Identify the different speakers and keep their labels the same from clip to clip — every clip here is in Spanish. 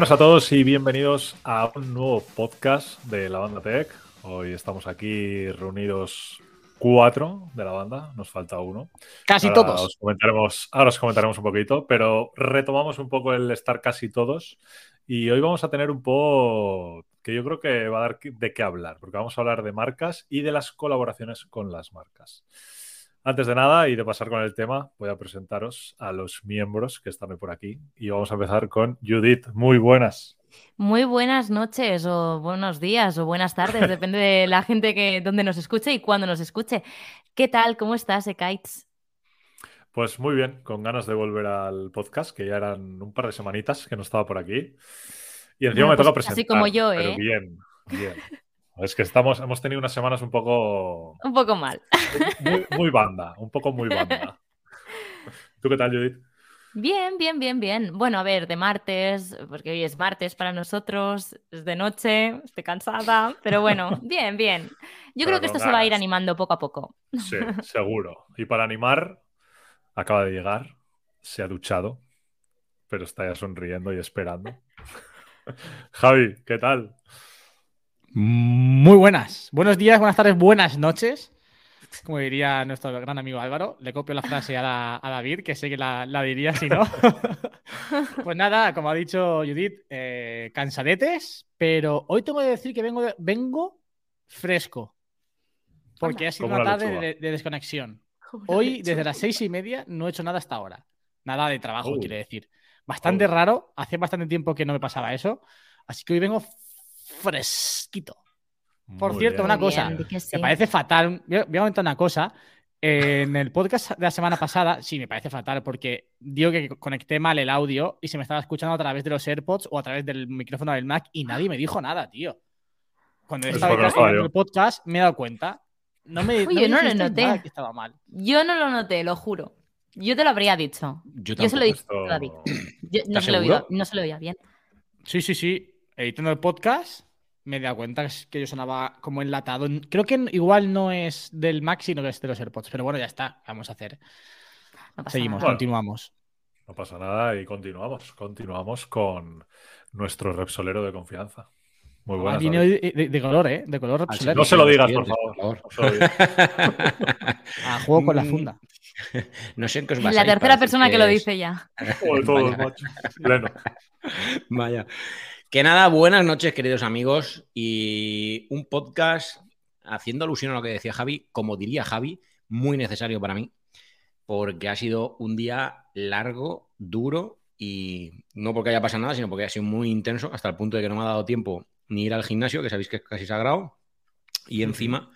Speaker 1: Buenas a todos y bienvenidos a un nuevo podcast de la banda Tech. Hoy estamos aquí reunidos cuatro de la banda, nos falta uno.
Speaker 2: Casi
Speaker 1: ahora
Speaker 2: todos.
Speaker 1: Os comentaremos, ahora os comentaremos un poquito, pero retomamos un poco el estar casi todos. Y hoy vamos a tener un poco que yo creo que va a dar de qué hablar, porque vamos a hablar de marcas y de las colaboraciones con las marcas. Antes de nada y de pasar con el tema, voy a presentaros a los miembros que están hoy por aquí. Y vamos a empezar con Judith. Muy buenas.
Speaker 3: Muy buenas noches o buenos días o buenas tardes, depende de la gente que donde nos escuche y cuándo nos escuche. ¿Qué tal? ¿Cómo estás, Ekaitz?
Speaker 1: Pues muy bien, con ganas de volver al podcast, que ya eran un par de semanitas que no estaba por aquí. Y encima
Speaker 3: Bueno,
Speaker 1: me toca
Speaker 3: pues
Speaker 1: presentar.
Speaker 3: así como yo,
Speaker 1: pero
Speaker 3: ¿eh?
Speaker 1: bien, bien. Es que estamos, hemos tenido unas semanas un poco
Speaker 3: Un poco mal.
Speaker 1: muy, muy banda, un poco muy banda. ¿Tú qué tal, Judith?
Speaker 3: Bien, bien, bien, bien. Bueno, a ver, de martes, porque hoy es martes para nosotros, es de noche, estoy cansada, pero bueno, bien, bien. Yo
Speaker 1: Pero
Speaker 3: creo que esto se va a ir animando poco a poco.
Speaker 1: Sí, seguro. Y para animar, acaba de llegar, se ha duchado, pero está ya sonriendo y esperando. Javi, ¿qué tal?
Speaker 2: Muy buenas. Buenos días, buenas tardes, buenas noches. Como diría nuestro gran amigo Álvaro, le copio la frase a, la- a David, que sé que la, la diría si no. pues nada, como ha dicho Judith, eh, cansadetes, pero hoy tengo que decir que vengo, vengo fresco. Porque
Speaker 3: Anda.
Speaker 2: ha sido una tarde de, de desconexión. Hoy, desde las seis y media, no he hecho nada hasta ahora. Nada de trabajo,
Speaker 1: Oh.
Speaker 2: quiere decir. Bastante
Speaker 1: Oh.
Speaker 2: raro. Hacía bastante tiempo que no me pasaba eso. Así que hoy vengo fresquito. Por
Speaker 1: Muy
Speaker 2: cierto,
Speaker 1: bien.
Speaker 2: una cosa.
Speaker 3: bien,
Speaker 2: Me parece fatal. Voy a comentar una cosa. En el podcast de la semana pasada, sí, me parece fatal porque digo que conecté mal el audio y se me estaba escuchando a través de los AirPods o a través del micrófono del Mac y nadie me dijo nada, tío. Cuando estaba grabando el podcast, me he dado cuenta. No me,
Speaker 3: Uy,
Speaker 2: no
Speaker 3: yo
Speaker 2: me
Speaker 3: no lo noté.
Speaker 2: que estaba mal.
Speaker 3: Yo no lo noté, lo juro. Yo te lo habría dicho.
Speaker 4: Yo
Speaker 3: Yo se lo dije
Speaker 1: Esto-
Speaker 3: a David. Yo no,
Speaker 4: ¿Estás
Speaker 3: se lo
Speaker 4: seguro?
Speaker 3: oía, no se lo oía bien.
Speaker 2: Sí, sí, sí. Editando el podcast, me he dado cuenta que yo sonaba como enlatado. Creo que igual no es del Mac, sino que es de los AirPods. Pero bueno, ya está. ¿Qué vamos a hacer?
Speaker 3: No
Speaker 2: Seguimos,
Speaker 3: nada.
Speaker 1: Bueno.
Speaker 2: continuamos.
Speaker 1: No pasa nada y continuamos. Continuamos con nuestro Repsolero de confianza. Muy
Speaker 2: Ah, viene
Speaker 1: David.
Speaker 2: hoy de, de- de color, ¿eh? De color
Speaker 4: Ah,
Speaker 2: Repsolero.
Speaker 1: No se lo digas, por favor.
Speaker 4: por
Speaker 1: No se lo digas.
Speaker 2: A juego con la
Speaker 4: Mm,
Speaker 2: funda.
Speaker 4: No sé en qué os
Speaker 3: La tercera persona que lo dice ya.
Speaker 1: Joder, todos, macho. Pleno.
Speaker 4: Vaya. Que nada, buenas noches, queridos amigos. Y un podcast haciendo alusión a lo que decía Javi, como diría Javi, muy necesario para mí, porque ha sido un día largo, duro y no porque haya pasado nada, sino porque ha sido muy intenso hasta el punto de que no me ha dado tiempo ni ir al gimnasio, que sabéis que es casi sagrado, y encima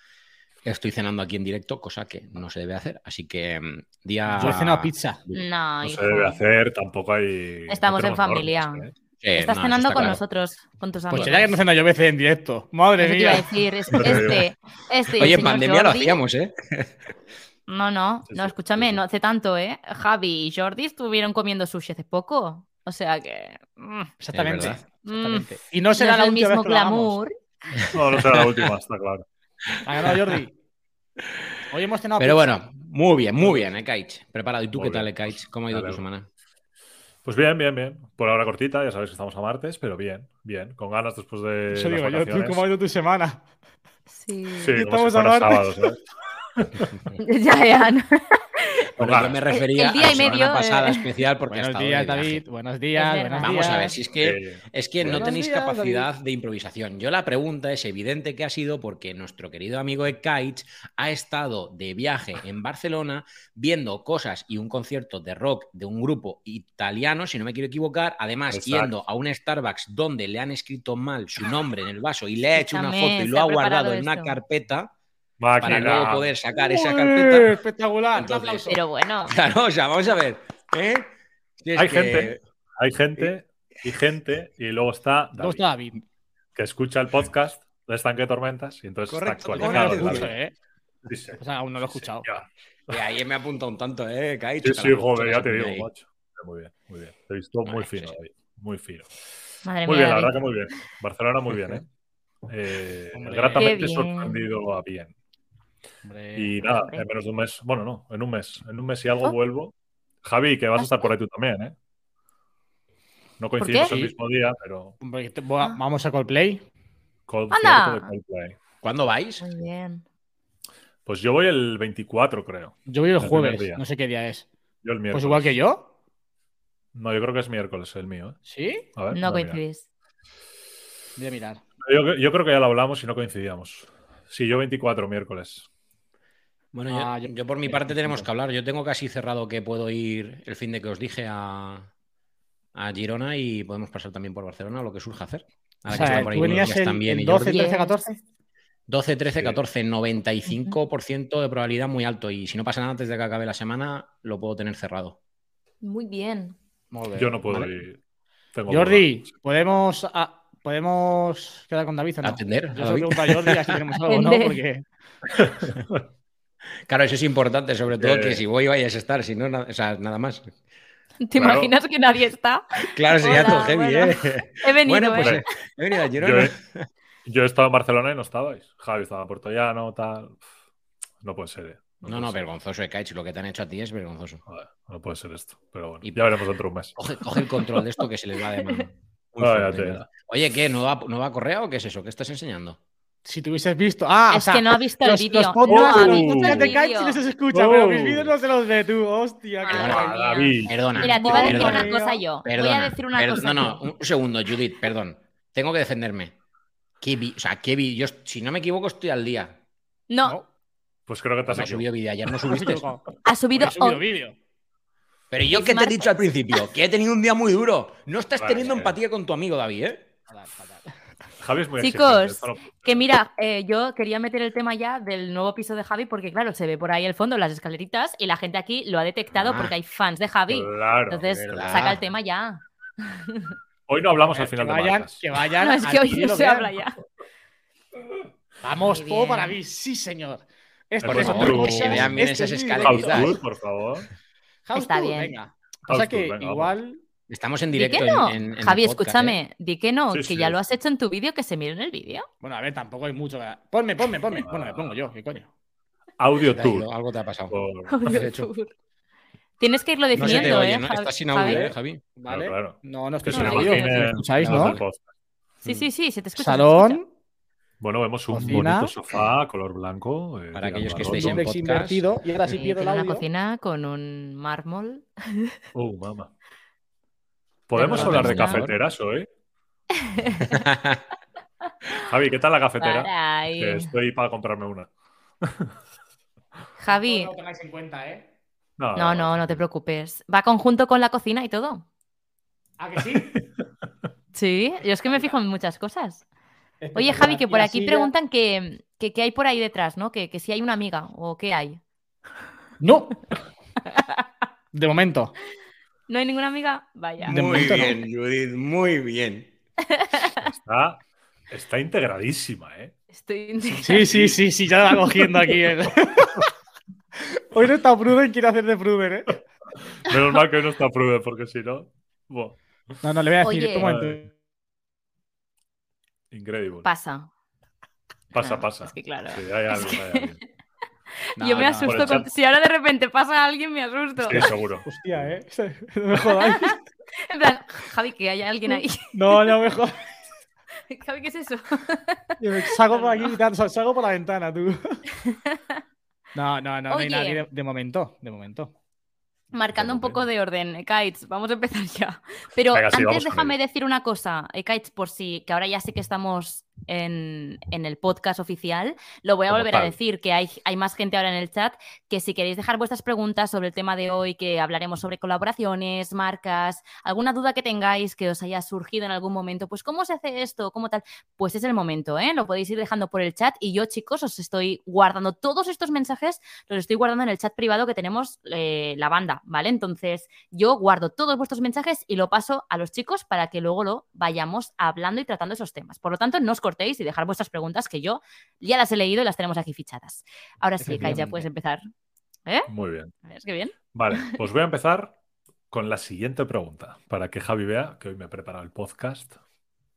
Speaker 4: estoy cenando aquí en directo, cosa que no se debe hacer. Así que mm, día.
Speaker 2: Yo he cenado pizza.
Speaker 3: No,
Speaker 1: No
Speaker 3: hijo.
Speaker 1: se debe hacer, tampoco hay.
Speaker 3: Estamos
Speaker 1: no
Speaker 3: en familia.
Speaker 1: normas, ¿eh?
Speaker 3: Estás
Speaker 4: no,
Speaker 3: cenando
Speaker 4: está
Speaker 3: con
Speaker 4: claro.
Speaker 3: nosotros, con tus
Speaker 2: Pues
Speaker 3: amigos.
Speaker 2: ya que no ceno yo veces en directo. Madre
Speaker 3: Eso te iba a
Speaker 2: mía.
Speaker 3: decir, es-
Speaker 1: Hombre,
Speaker 3: este, este
Speaker 4: Oye, en pandemia lo hacíamos, ¿eh?
Speaker 3: No, no, no, escúchame, no hace tanto, ¿eh? Javi y Jordi estuvieron comiendo sushi hace poco. O sea que. mm,
Speaker 2: Exactamente.
Speaker 4: Verdad.
Speaker 2: exactamente. Y no
Speaker 3: no
Speaker 2: será
Speaker 3: es
Speaker 2: la
Speaker 3: el
Speaker 2: última
Speaker 3: mismo
Speaker 2: vez que lo.
Speaker 1: No, no será la última, está claro.
Speaker 2: Ha ganado Jordi. Hoy hemos cenado
Speaker 4: Pero
Speaker 2: pizza.
Speaker 4: bueno, muy bien, muy bien, Ekaich. Preparado. ¿Y tú
Speaker 1: Muy
Speaker 4: qué tal,
Speaker 1: bien.
Speaker 4: Ekaich? ¿Cómo ha ido tu semana?
Speaker 1: Pues bien, bien, bien. Por ahora cortita, ya sabéis que estamos a martes, pero bien, bien. Con ganas después de.
Speaker 2: Eso
Speaker 1: las
Speaker 2: digo yo, tú,
Speaker 1: vacaciones.
Speaker 2: ¿cómo ha ido tu semana?
Speaker 3: Sí.
Speaker 1: Sí, como
Speaker 2: Estamos
Speaker 1: si
Speaker 2: a
Speaker 1: fuera
Speaker 2: martes.
Speaker 1: sábado, ¿sabes?
Speaker 3: ya, ya. no.
Speaker 4: Bueno, yo me refería
Speaker 3: el día
Speaker 4: a
Speaker 3: y
Speaker 4: la semana
Speaker 3: medio,
Speaker 4: pasada
Speaker 3: eh.
Speaker 4: especial porque
Speaker 2: Buenos días,
Speaker 4: de viaje.
Speaker 2: David. Buenos días, buenos.
Speaker 4: Vamos a ver, si es que,
Speaker 1: Eh,
Speaker 4: es que no tenéis
Speaker 2: días,
Speaker 4: capacidad de improvisación. Yo la pregunta es evidente que ha sido porque nuestro querido amigo Ekaich ha estado de viaje en Barcelona viendo cosas y un concierto de rock de un grupo italiano, si no me quiero equivocar, además
Speaker 1: Exacto.
Speaker 4: yendo a un Starbucks donde le han escrito mal su nombre en el vaso y le ha hecho una foto y lo
Speaker 3: ha
Speaker 4: ha guardado en una
Speaker 3: esto.
Speaker 4: carpeta
Speaker 1: máquina.
Speaker 4: para luego poder sacar esa carpeta.
Speaker 2: Espectacular. un
Speaker 4: Entonces,
Speaker 2: aplauso.
Speaker 3: Pero bueno,
Speaker 4: Claro, o sea, vamos a ver. ¿eh? Si
Speaker 1: Hay
Speaker 4: que-
Speaker 1: gente. Hay gente y gente, y luego está David,
Speaker 2: está David.
Speaker 1: que escucha el podcast de Estanque Tormentas y entonces
Speaker 4: Correcto,
Speaker 1: está actualizado.
Speaker 2: ¿eh?
Speaker 1: Sí, sí.
Speaker 2: O sea, aún no lo he escuchado.
Speaker 1: Ya.
Speaker 4: Que ahí me apunta un tanto, ¿eh? Que ha dicho
Speaker 1: Sí, sí, joder, ya te digo,
Speaker 4: ahí.
Speaker 1: macho. Muy bien, muy bien. Te he visto muy fino,
Speaker 4: sí, sí.
Speaker 1: David. Muy fino.
Speaker 3: madre
Speaker 1: Muy
Speaker 3: mía.
Speaker 1: bien, la verdad que muy bien. Barcelona muy bien, ¿eh? Eh,
Speaker 2: Hombre.
Speaker 1: gratamente
Speaker 3: bien.
Speaker 1: sorprendido a bien.
Speaker 2: Hombre.
Speaker 1: Y nada,
Speaker 3: hombre.
Speaker 1: en menos de un mes, bueno, no, en un mes, en un mes y algo
Speaker 3: Oh.
Speaker 1: vuelvo. Javi, que vas a
Speaker 3: ¿Ah,
Speaker 1: estar por ahí tú también, ¿eh? No coincidimos el mismo día, pero
Speaker 2: Hombre, te- va- Vamos a Coldplay.
Speaker 1: de Coldplay.
Speaker 4: ¿Cuándo vais?
Speaker 3: Muy bien.
Speaker 1: Pues yo voy el 24, creo.
Speaker 2: Yo voy el jueves, no sé qué día es.
Speaker 1: Yo el miércoles.
Speaker 2: Pues igual que yo.
Speaker 1: No, yo creo que es miércoles el mío. ¿eh?
Speaker 2: ¿Sí?
Speaker 1: A ver,
Speaker 3: No
Speaker 1: voy a mirar.
Speaker 3: coincidís.
Speaker 2: Voy a mirar.
Speaker 1: Yo, yo creo que ya lo hablamos y no coincidíamos. Sí, yo 24 miércoles.
Speaker 4: Bueno, yo,
Speaker 2: Ah, yo-
Speaker 4: yo por mi parte tenemos que hablar. Yo tengo casi cerrado que puedo ir el fin de que os dije a, a Girona y podemos pasar también por Barcelona, lo que surja hacer.
Speaker 2: O
Speaker 4: Ahora que
Speaker 2: sea,
Speaker 4: están por ahí
Speaker 2: tú venías el,
Speaker 4: también
Speaker 2: el
Speaker 4: y
Speaker 2: 12,
Speaker 4: Jordi.
Speaker 2: 13,
Speaker 3: Yes.
Speaker 2: 14.
Speaker 4: 12, 13,
Speaker 1: Sí.
Speaker 4: 14, 95% de probabilidad muy alto. Y si no pasa nada antes de que acabe la semana, lo puedo tener cerrado.
Speaker 3: Muy bien.
Speaker 1: Yo no puedo
Speaker 4: Vale.
Speaker 1: ir. Tengo
Speaker 2: Jordi. ¿podemos, ah, ¿podemos quedar con David o no?
Speaker 4: ¿Atender a
Speaker 2: Yo se lo
Speaker 4: David?
Speaker 2: pregunto a Jordi a si tenemos algo o no, porque
Speaker 4: Claro, eso es importante, sobre todo
Speaker 1: Eh.
Speaker 4: que si voy vayas a estar, si no, na- o sea, nada más.
Speaker 3: ¿Te
Speaker 1: Claro.
Speaker 3: imaginas que nadie está?
Speaker 4: Claro, sería
Speaker 3: Hola,
Speaker 4: todo heavy,
Speaker 3: bueno.
Speaker 4: ¿eh?
Speaker 3: He venido,
Speaker 4: Bueno, pues
Speaker 3: ¿eh?
Speaker 4: eh, he venido a
Speaker 1: Yo
Speaker 4: Girona.
Speaker 1: he, yo he estado en Barcelona y no estabais. Javi estaba en Puerto Llano, tal. No puede ser. ¿eh?
Speaker 4: No,
Speaker 1: puede
Speaker 4: no,
Speaker 1: ser.
Speaker 4: vergonzoso, Ekaich. Lo que te han hecho a ti es vergonzoso.
Speaker 1: Joder, no puede ser esto. Pero bueno,
Speaker 4: Y-
Speaker 1: ya veremos dentro de un mes.
Speaker 4: Coge, coge el control de esto que se les va de mano. Muy
Speaker 1: Vaya
Speaker 4: fuerte,
Speaker 1: tela.
Speaker 4: ¿verdad? Oye, ¿qué? ¿Nueva, ¿Nueva correa o qué es eso? ¿Qué estás enseñando?
Speaker 2: Si te hubieses visto. Ah, o
Speaker 3: es
Speaker 2: sea,
Speaker 3: que no ha visto el
Speaker 2: los,
Speaker 3: vídeo.
Speaker 2: los podcasts,
Speaker 3: No ha
Speaker 2: los
Speaker 3: visto
Speaker 2: podcasts
Speaker 3: el
Speaker 2: de sí
Speaker 3: vídeo.
Speaker 2: les escucha, pero mis
Speaker 1: Oh.
Speaker 2: vídeos no se los ve tú. Hostia,
Speaker 1: Ah. David.
Speaker 4: Perdona.
Speaker 3: Mira, te iba a decir
Speaker 4: perdona,
Speaker 3: una cosa yo. Voy
Speaker 4: perdona,
Speaker 3: a decir una cosa.
Speaker 4: No, no, un segundo, Judith, perdón. Tengo que defenderme. ¿Qué vi? O sea, ¿qué vi? Yo, si no me equivoco, estoy al día.
Speaker 3: No,
Speaker 2: No,
Speaker 1: Pues creo que te has
Speaker 4: No subido vídeo, ayer no subiste.
Speaker 3: ha subido
Speaker 2: subido vídeo.
Speaker 4: Pero yo que te he dicho al principio, que he tenido un día muy duro. No estás
Speaker 1: Vale.
Speaker 4: teniendo empatía con tu amigo David, ¿eh?
Speaker 2: Fatal, fatal.
Speaker 1: Javi es muy
Speaker 3: Chicos, Que mira, eh, yo quería meter el tema ya del nuevo piso de Javi porque, claro, se ve por ahí el fondo, las escaleritas, y la gente aquí lo ha detectado
Speaker 4: Ah.
Speaker 3: porque hay fans de Javi.
Speaker 1: Claro.
Speaker 3: Entonces,
Speaker 4: verdad.
Speaker 3: saca el tema ya.
Speaker 1: Hoy no hablamos al
Speaker 2: Que
Speaker 1: final de
Speaker 2: vayan,
Speaker 1: marcas.
Speaker 2: que vayan.
Speaker 3: No, es que hoy no se habla ya.
Speaker 2: Vamos, todo para mí, sí, señor. Esto
Speaker 1: Por
Speaker 2: es
Speaker 1: favor, que se
Speaker 4: vean bien
Speaker 2: este
Speaker 4: esas
Speaker 2: es
Speaker 4: escaleritas.
Speaker 1: House tour, por favor.
Speaker 2: House
Speaker 3: Está
Speaker 2: tour,
Speaker 3: bien.
Speaker 2: venga.
Speaker 1: House
Speaker 2: Pasa
Speaker 1: tour,
Speaker 2: que
Speaker 1: venga,
Speaker 2: igual.
Speaker 4: Estamos en
Speaker 3: Di
Speaker 4: directo
Speaker 3: que no.
Speaker 4: en, en- en el
Speaker 3: Javi,
Speaker 4: podcast, ¿eh?
Speaker 3: escúchame, di que no,
Speaker 1: Sí,
Speaker 3: que
Speaker 1: sí.
Speaker 3: ya lo has hecho en tu vídeo, que se mire en el vídeo.
Speaker 2: Bueno, a ver, tampoco hay mucho. que- Ponme, ponme, ponme. Bueno, me pongo yo, ¿qué coño?
Speaker 1: Audio tour.
Speaker 4: Algo te ha pasado.
Speaker 1: Por-
Speaker 4: has hecho?
Speaker 3: Tienes que irlo
Speaker 4: No se te
Speaker 3: definiendo,
Speaker 4: oye,
Speaker 3: ¿eh?
Speaker 4: ¿no? Estás sin
Speaker 3: Javi?
Speaker 4: audio, ¿eh, Javi?
Speaker 2: ¿Vale?
Speaker 1: claro.
Speaker 2: No, no
Speaker 1: Que
Speaker 2: estoy
Speaker 1: se
Speaker 2: sin
Speaker 1: lo
Speaker 3: No,
Speaker 2: audio. ¿Me escucháis, no?
Speaker 3: Sí, sí, sí, se te escucha.
Speaker 2: Salón,
Speaker 1: Bueno, vemos un
Speaker 2: Cocina.
Speaker 1: bonito sofá color blanco. eh,
Speaker 4: Para aquellos que estéis en podcast.
Speaker 2: invertido. Y ahora sí
Speaker 3: Eh,
Speaker 2: pierdo el
Speaker 3: una
Speaker 2: audio.
Speaker 3: cocina con un mármol.
Speaker 1: Oh, mamá. ¿Podemos hablar de cafeteras hoy? Javi, ¿qué tal la cafetera?
Speaker 3: Para.
Speaker 1: Que estoy para comprarme una.
Speaker 3: Javi,
Speaker 2: No lo tengáis en cuenta, ¿eh?
Speaker 3: no, no, no te preocupes. Va conjunto con la cocina y todo.
Speaker 2: ¿Ah, que sí?
Speaker 3: Sí, yo es que me fijo en muchas cosas. Oye. Javi, que por aquí preguntan que, que qué hay por ahí detrás, ¿no? Que, que si hay una amiga o qué hay.
Speaker 2: ¡No! De momento.
Speaker 3: ¿No hay ninguna amiga? Vaya.
Speaker 4: Muy
Speaker 2: no.
Speaker 4: bien, Judith, muy bien.
Speaker 1: Está, está integradísima, ¿eh?
Speaker 3: Estoy
Speaker 2: Sí, sí, sí, sí, ya la va cogiendo aquí. el- Hoy no está Pruden, quiere hacer de Pruden, ¿eh?
Speaker 1: Menos mal que hoy no está Prude, porque si no.
Speaker 2: No, no, le voy a decir.
Speaker 3: Oye.
Speaker 2: un momento.
Speaker 1: increíble.
Speaker 3: Pasa.
Speaker 1: Pasa,
Speaker 3: Ah,
Speaker 1: pasa.
Speaker 3: Es que claro.
Speaker 1: Sí, hay alguien, hay alguien.
Speaker 2: No,
Speaker 3: yo me
Speaker 2: no,
Speaker 3: asusto. con-. Si ahora de repente pasa alguien, me asusto.
Speaker 1: Sí, seguro.
Speaker 2: Hostia, ¿eh? No me jodáis.
Speaker 3: En plan, Javi, que hay alguien ahí.
Speaker 2: No, no me jodáis.
Speaker 3: Javi, ¿qué es eso?
Speaker 2: Yo me salgo por aquí salgo por la ventana, tú. No, no, no, no hay nadie de, de momento, de momento.
Speaker 3: Marcando un poco de orden, Kites, vamos a empezar ya. Pero
Speaker 1: Venga,
Speaker 3: antes déjame decir una cosa, Kites, por si, que ahora ya sé que estamos en, en el podcast oficial, lo voy a
Speaker 1: Como
Speaker 3: volver a decir, que hay, hay más gente ahora en el chat, que si queréis dejar vuestras preguntas sobre el tema de hoy, que hablaremos sobre colaboraciones, marcas, alguna duda que tengáis que os haya surgido en algún momento, pues cómo se hace esto, cómo tal, pues es el momento, ¿eh? Lo podéis ir dejando por el chat y yo, chicos, os estoy guardando todos estos mensajes, los estoy guardando en el chat privado que tenemos eh, la banda, ¿vale? Entonces, yo guardo todos vuestros mensajes y lo paso a los chicos para que luego lo vayamos hablando y tratando esos temas. Por lo tanto, no os cortéis y dejar vuestras preguntas que yo ya las he leído y las tenemos aquí fichadas. Ahora sí, Kai, ya puedes empezar. ¿Eh?
Speaker 1: Muy bien.
Speaker 3: Es que bien.
Speaker 1: Vale, pues voy a empezar con la siguiente pregunta, para que Javi vea que hoy me he preparado el podcast.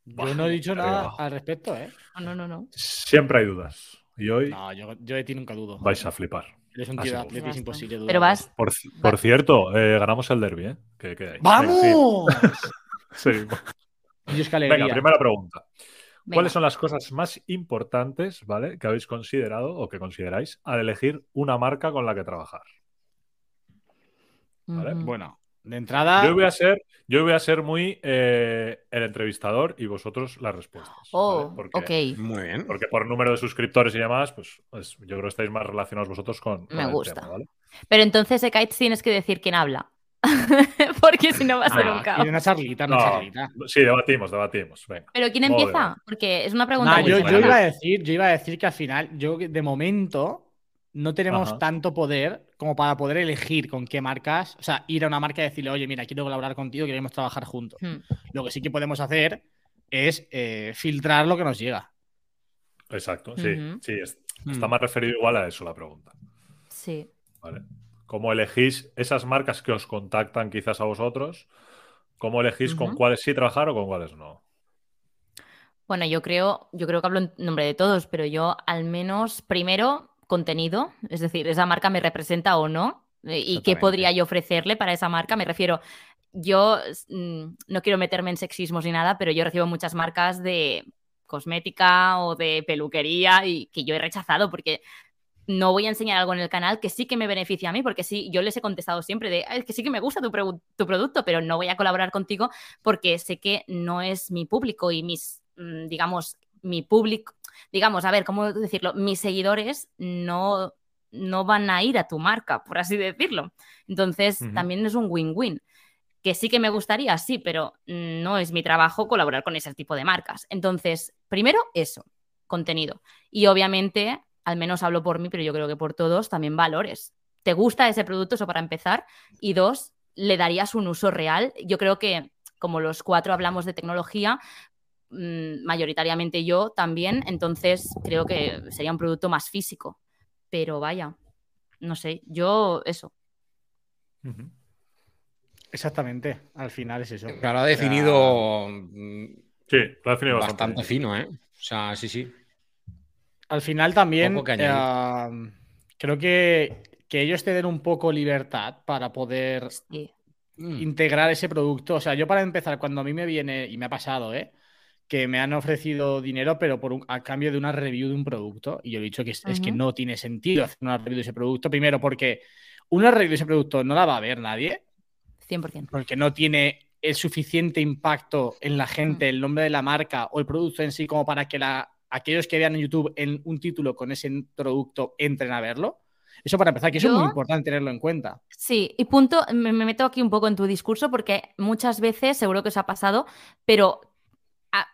Speaker 2: Yo no he dicho nada al respecto, ¿eh?
Speaker 3: No, no, no, no.
Speaker 1: Siempre hay dudas. Y hoy
Speaker 2: No, yo, yo de ti nunca dudo.
Speaker 1: vais a flipar.
Speaker 2: Eres un tío de
Speaker 1: es.
Speaker 2: atleti, es
Speaker 3: Basta.
Speaker 2: imposible dudar.
Speaker 3: Pero vas.
Speaker 1: Por, por cierto, eh, ganamos el derby, ¿eh? ¿Qué, qué hay?
Speaker 2: ¡Vamos!
Speaker 1: Seguimos.
Speaker 2: Dios, qué alegría.
Speaker 1: Venga, primera pregunta.
Speaker 3: Venga.
Speaker 1: ¿Cuáles son las cosas más importantes, ¿vale? Que habéis considerado o que consideráis al elegir una marca con la que trabajar?
Speaker 2: Bueno, de entrada.
Speaker 1: Yo voy a ser, yo voy a ser muy eh, el entrevistador y vosotros las respuestas.
Speaker 3: Oh,
Speaker 1: ¿vale? Porque,
Speaker 3: ok.
Speaker 4: Muy bien.
Speaker 1: porque por número de suscriptores y demás, pues, pues yo creo que estáis más relacionados vosotros con, con
Speaker 3: Me
Speaker 1: el
Speaker 3: gusta.
Speaker 1: tema, ¿vale?
Speaker 3: Pero entonces, Ekaitz, tienes que decir quién habla. Porque si no va a ser
Speaker 2: Ah,
Speaker 3: un
Speaker 2: y
Speaker 3: caos.
Speaker 2: una charlita, una
Speaker 1: No,
Speaker 2: charlita.
Speaker 1: sí, debatimos, debatimos. Venga.
Speaker 3: Pero ¿quién
Speaker 1: Joder.
Speaker 3: empieza? Porque es una pregunta
Speaker 2: Nah,
Speaker 3: muy
Speaker 2: yo,
Speaker 1: buena.
Speaker 2: yo iba a decir, yo iba a decir que al final, yo de momento no tenemos
Speaker 1: Ajá.
Speaker 2: tanto poder como para poder elegir con qué marcas, o sea, ir a una marca y decirle, oye, mira, quiero colaborar contigo, queremos trabajar juntos.
Speaker 3: Hmm.
Speaker 2: Lo que sí que podemos hacer es eh, filtrar lo que nos llega.
Speaker 1: Exacto, sí. Sí es-
Speaker 2: Hmm.
Speaker 1: está más referido igual a eso la pregunta.
Speaker 3: Sí.
Speaker 1: ¿vale? ¿Cómo elegís esas marcas que os contactan quizás a vosotros? ¿Cómo elegís con cuáles sí trabajar o con cuáles no?
Speaker 3: Bueno, yo creo, yo creo que hablo en nombre de todos, pero yo al menos primero contenido, es decir, esa marca me representa o no, eh, y qué podría yo ofrecerle para esa marca. Me refiero, yo mm, no quiero meterme en sexismos ni nada, pero yo recibo muchas marcas de cosmética o de peluquería y que yo he rechazado porque no voy a enseñar algo en el canal que sí que me beneficia a mí, porque sí, yo les he contestado siempre de, "Ah, es que sí que me gusta tu, pro- tu producto, pero no voy a colaborar contigo porque sé que no es mi público y mis, mm, digamos, mi público, digamos, a ver, ¿cómo decirlo? Mis seguidores no, no van a ir a tu marca, por así decirlo. Entonces, también es un win-win. Que sí que me gustaría, sí, pero no es mi trabajo colaborar con ese tipo de marcas. Entonces, primero eso, contenido. Y obviamente, al menos hablo por mí, pero yo creo que por todos, también valores. ¿Te gusta ese producto? Eso para empezar. Y dos, ¿le darías un uso real? Yo creo que, como los cuatro hablamos de tecnología, mm, mayoritariamente yo también, entonces creo que sería un producto más físico. Pero vaya, no sé, yo eso.
Speaker 2: Exactamente, al final es eso.
Speaker 4: Claro, ha definido mm,
Speaker 1: Sí, lo he definido
Speaker 4: bastante
Speaker 1: bastante.
Speaker 4: fino, ¿eh? O sea, sí, sí.
Speaker 2: Al final también
Speaker 4: que
Speaker 2: eh, creo que, que ellos te den un poco libertad para poder
Speaker 3: Sí.
Speaker 4: Mm.
Speaker 2: integrar ese producto. O sea, yo para empezar, cuando a mí me viene, y me ha pasado, ¿eh? que me han ofrecido dinero, pero por un- a cambio de una review de un producto. Y yo he dicho que es, es que no tiene sentido hacer una review de ese producto. Primero, porque una review de ese producto no la va a ver nadie,
Speaker 3: 100%.
Speaker 2: porque no tiene el suficiente impacto en la gente, el nombre de la marca o el producto en sí, como para que la, aquellos que vean en YouTube en un título con ese producto entren a verlo. Eso para empezar, que eso es muy importante tenerlo en cuenta.
Speaker 3: Sí, y punto, me, me meto aquí un poco en tu discurso porque muchas veces, seguro que os ha pasado, pero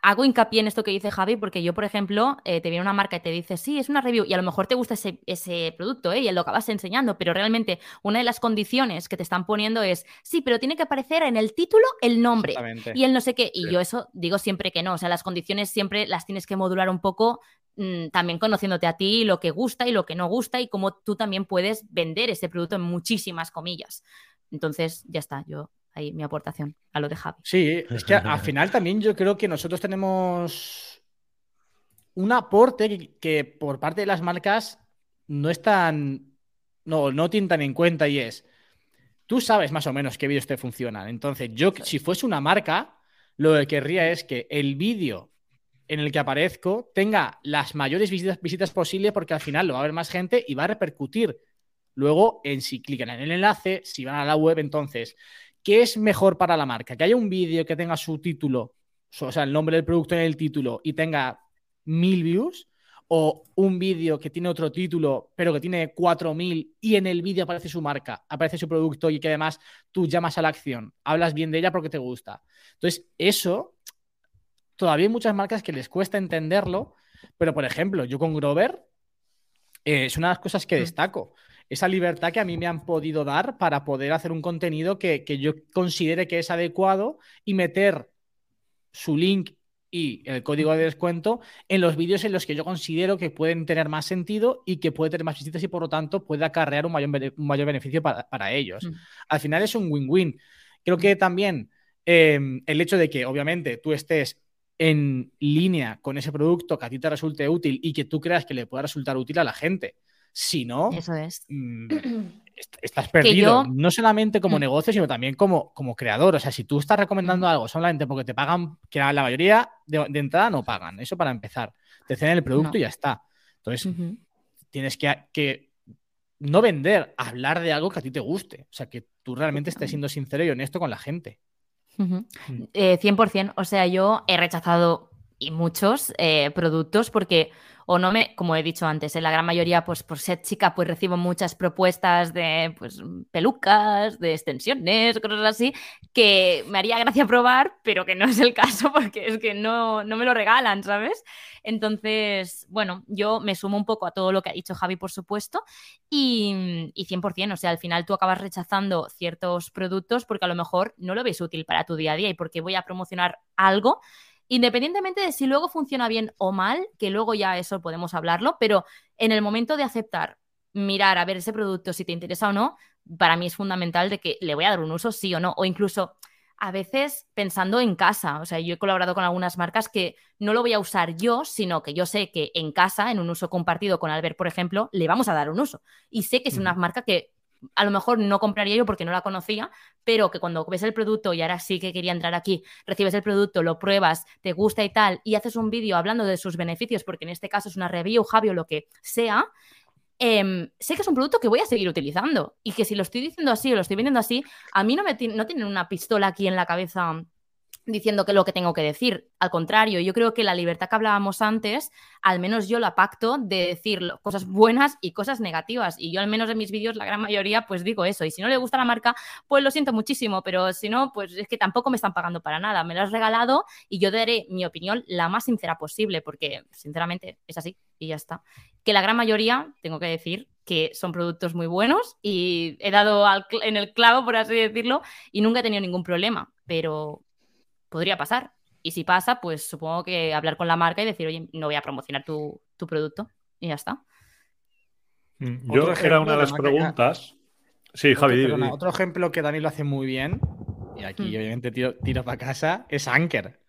Speaker 3: hago hincapié en esto que dice Javi porque yo, por ejemplo, eh, te viene una marca y te dice, sí, es una review y a lo mejor te gusta ese, ese producto ¿eh? y lo acabas enseñando, pero realmente una de las condiciones que te están poniendo es, sí, pero tiene que aparecer en el título el nombre. Y el no sé qué, y
Speaker 1: Sí.
Speaker 3: yo eso digo siempre que no, o sea, las condiciones siempre las tienes que modular un poco, mm, también conociéndote a ti, lo que gusta y lo que no gusta y cómo tú también puedes vender ese producto en muchísimas comillas. Entonces, ya está, yo ahí mi aportación a lo de Javi.
Speaker 2: Sí, es que al final también yo creo que nosotros tenemos un aporte que, que por parte de las marcas no están, no, no tienen tan en cuenta y es, tú sabes más o menos qué vídeos te funcionan. Entonces, yo si fuese una marca, lo que querría es que el vídeo en el que aparezco tenga las mayores visitas, visitas posibles porque al final lo va a ver más gente y va a repercutir luego en si clican en el enlace, si van a la web, entonces, ¿qué es mejor para la marca? Que haya un vídeo que tenga su título, o sea, el nombre del producto en el título y tenga mil views, o un vídeo que tiene otro título, pero que tiene 4000 y en el vídeo aparece su marca, aparece su producto y que además tú llamas a la acción, hablas bien de ella porque te gusta. Entonces, eso todavía hay muchas marcas que les cuesta entenderlo, pero por ejemplo, yo con Grover eh, es una de las cosas que destaco. Esa libertad que a mí me han podido dar para poder hacer un contenido que, que yo considere que es adecuado y meter su link y el código de descuento en los vídeos en los que yo considero que pueden tener más sentido y que puede tener más visitas y por lo tanto puede acarrear un mayor, un mayor beneficio para, para ellos.
Speaker 3: Mm.
Speaker 2: Al final es un win-win. Creo que también eh, el hecho de que obviamente tú estés en línea con ese producto que a ti te resulte útil y que tú creas que le pueda resultar útil a la gente. Si no,
Speaker 3: Eso es.
Speaker 2: mm, est- estás perdido.
Speaker 3: yo-
Speaker 2: No solamente como
Speaker 3: Mm.
Speaker 2: negocio, sino también como, como creador. O sea, si tú estás recomendando algo solamente porque te pagan, que la mayoría de, de entrada no pagan. Eso para empezar. Te ceden el producto
Speaker 3: No.
Speaker 2: y ya está. Entonces, tienes que, que no vender, hablar de algo que a ti te guste. O sea, que tú realmente estés siendo sincero y honesto con la gente.
Speaker 3: Ujú.
Speaker 2: Mm.
Speaker 3: Eh, 100%. O sea, yo he rechazado y muchos eh, productos porque, o no me, como he dicho antes, en la gran mayoría, pues por ser chica, pues recibo muchas propuestas de pues, pelucas, de extensiones, cosas así, que me haría gracia probar, pero que no es el caso porque es que no, no me lo regalan, ¿sabes? Entonces, bueno, yo me sumo un poco a todo lo que ha dicho Javi, por supuesto, y, y 100%, o sea, al final tú acabas rechazando ciertos productos porque a lo mejor no lo ves útil para tu día a día y porque voy a promocionar algo, independientemente de si luego funciona bien o mal, que luego ya eso podemos hablarlo, pero en el momento de aceptar, mirar a ver ese producto si te interesa o no, para mí es fundamental de que le voy a dar un uso sí o no, o incluso a veces pensando en casa. O sea, yo he colaborado con algunas marcas que no lo voy a usar yo, sino que yo sé que en casa, en un uso compartido con Albert, por ejemplo, le vamos a dar un uso. Y sé que es una marca que a lo mejor no compraría yo porque no la conocía, pero que cuando ves el producto, y ahora sí que quería entrar aquí, recibes el producto, lo pruebas, te gusta y tal, y haces un vídeo hablando de sus beneficios, porque en este caso es una review, Javi, o lo que sea, em, sé que es un producto que voy a seguir utilizando. Y que si lo estoy diciendo así o lo estoy vendiendo así, a mí no me no tienen una pistola aquí en la cabeza diciendo que lo que tengo que decir. Al contrario, yo creo que la libertad que hablábamos antes, al menos yo la pacto de decir cosas buenas y cosas negativas. Y yo al menos en mis vídeos, la gran mayoría, pues digo eso. Y si no le gusta la marca, pues lo siento muchísimo, pero si no, pues es que tampoco me están pagando para nada. Me lo has regalado y yo daré mi opinión la más sincera posible, porque sinceramente es así y ya está. Que la gran mayoría, tengo que decir, que son productos muy buenos y he dado en el clavo, por así decirlo, y nunca he tenido ningún problema, pero podría pasar. Y si pasa, pues supongo que hablar con la marca y decir, oye, no voy a promocionar tu, tu producto y ya está.
Speaker 1: Mm,
Speaker 2: Otro
Speaker 1: Yo
Speaker 2: ejemplo
Speaker 1: era una de las preguntas. Sí, Javi,
Speaker 2: otro, perdona, otro ejemplo que Dani lo hace muy bien, y aquí
Speaker 3: Mm.
Speaker 2: obviamente tiro, tiro para casa, es Anker.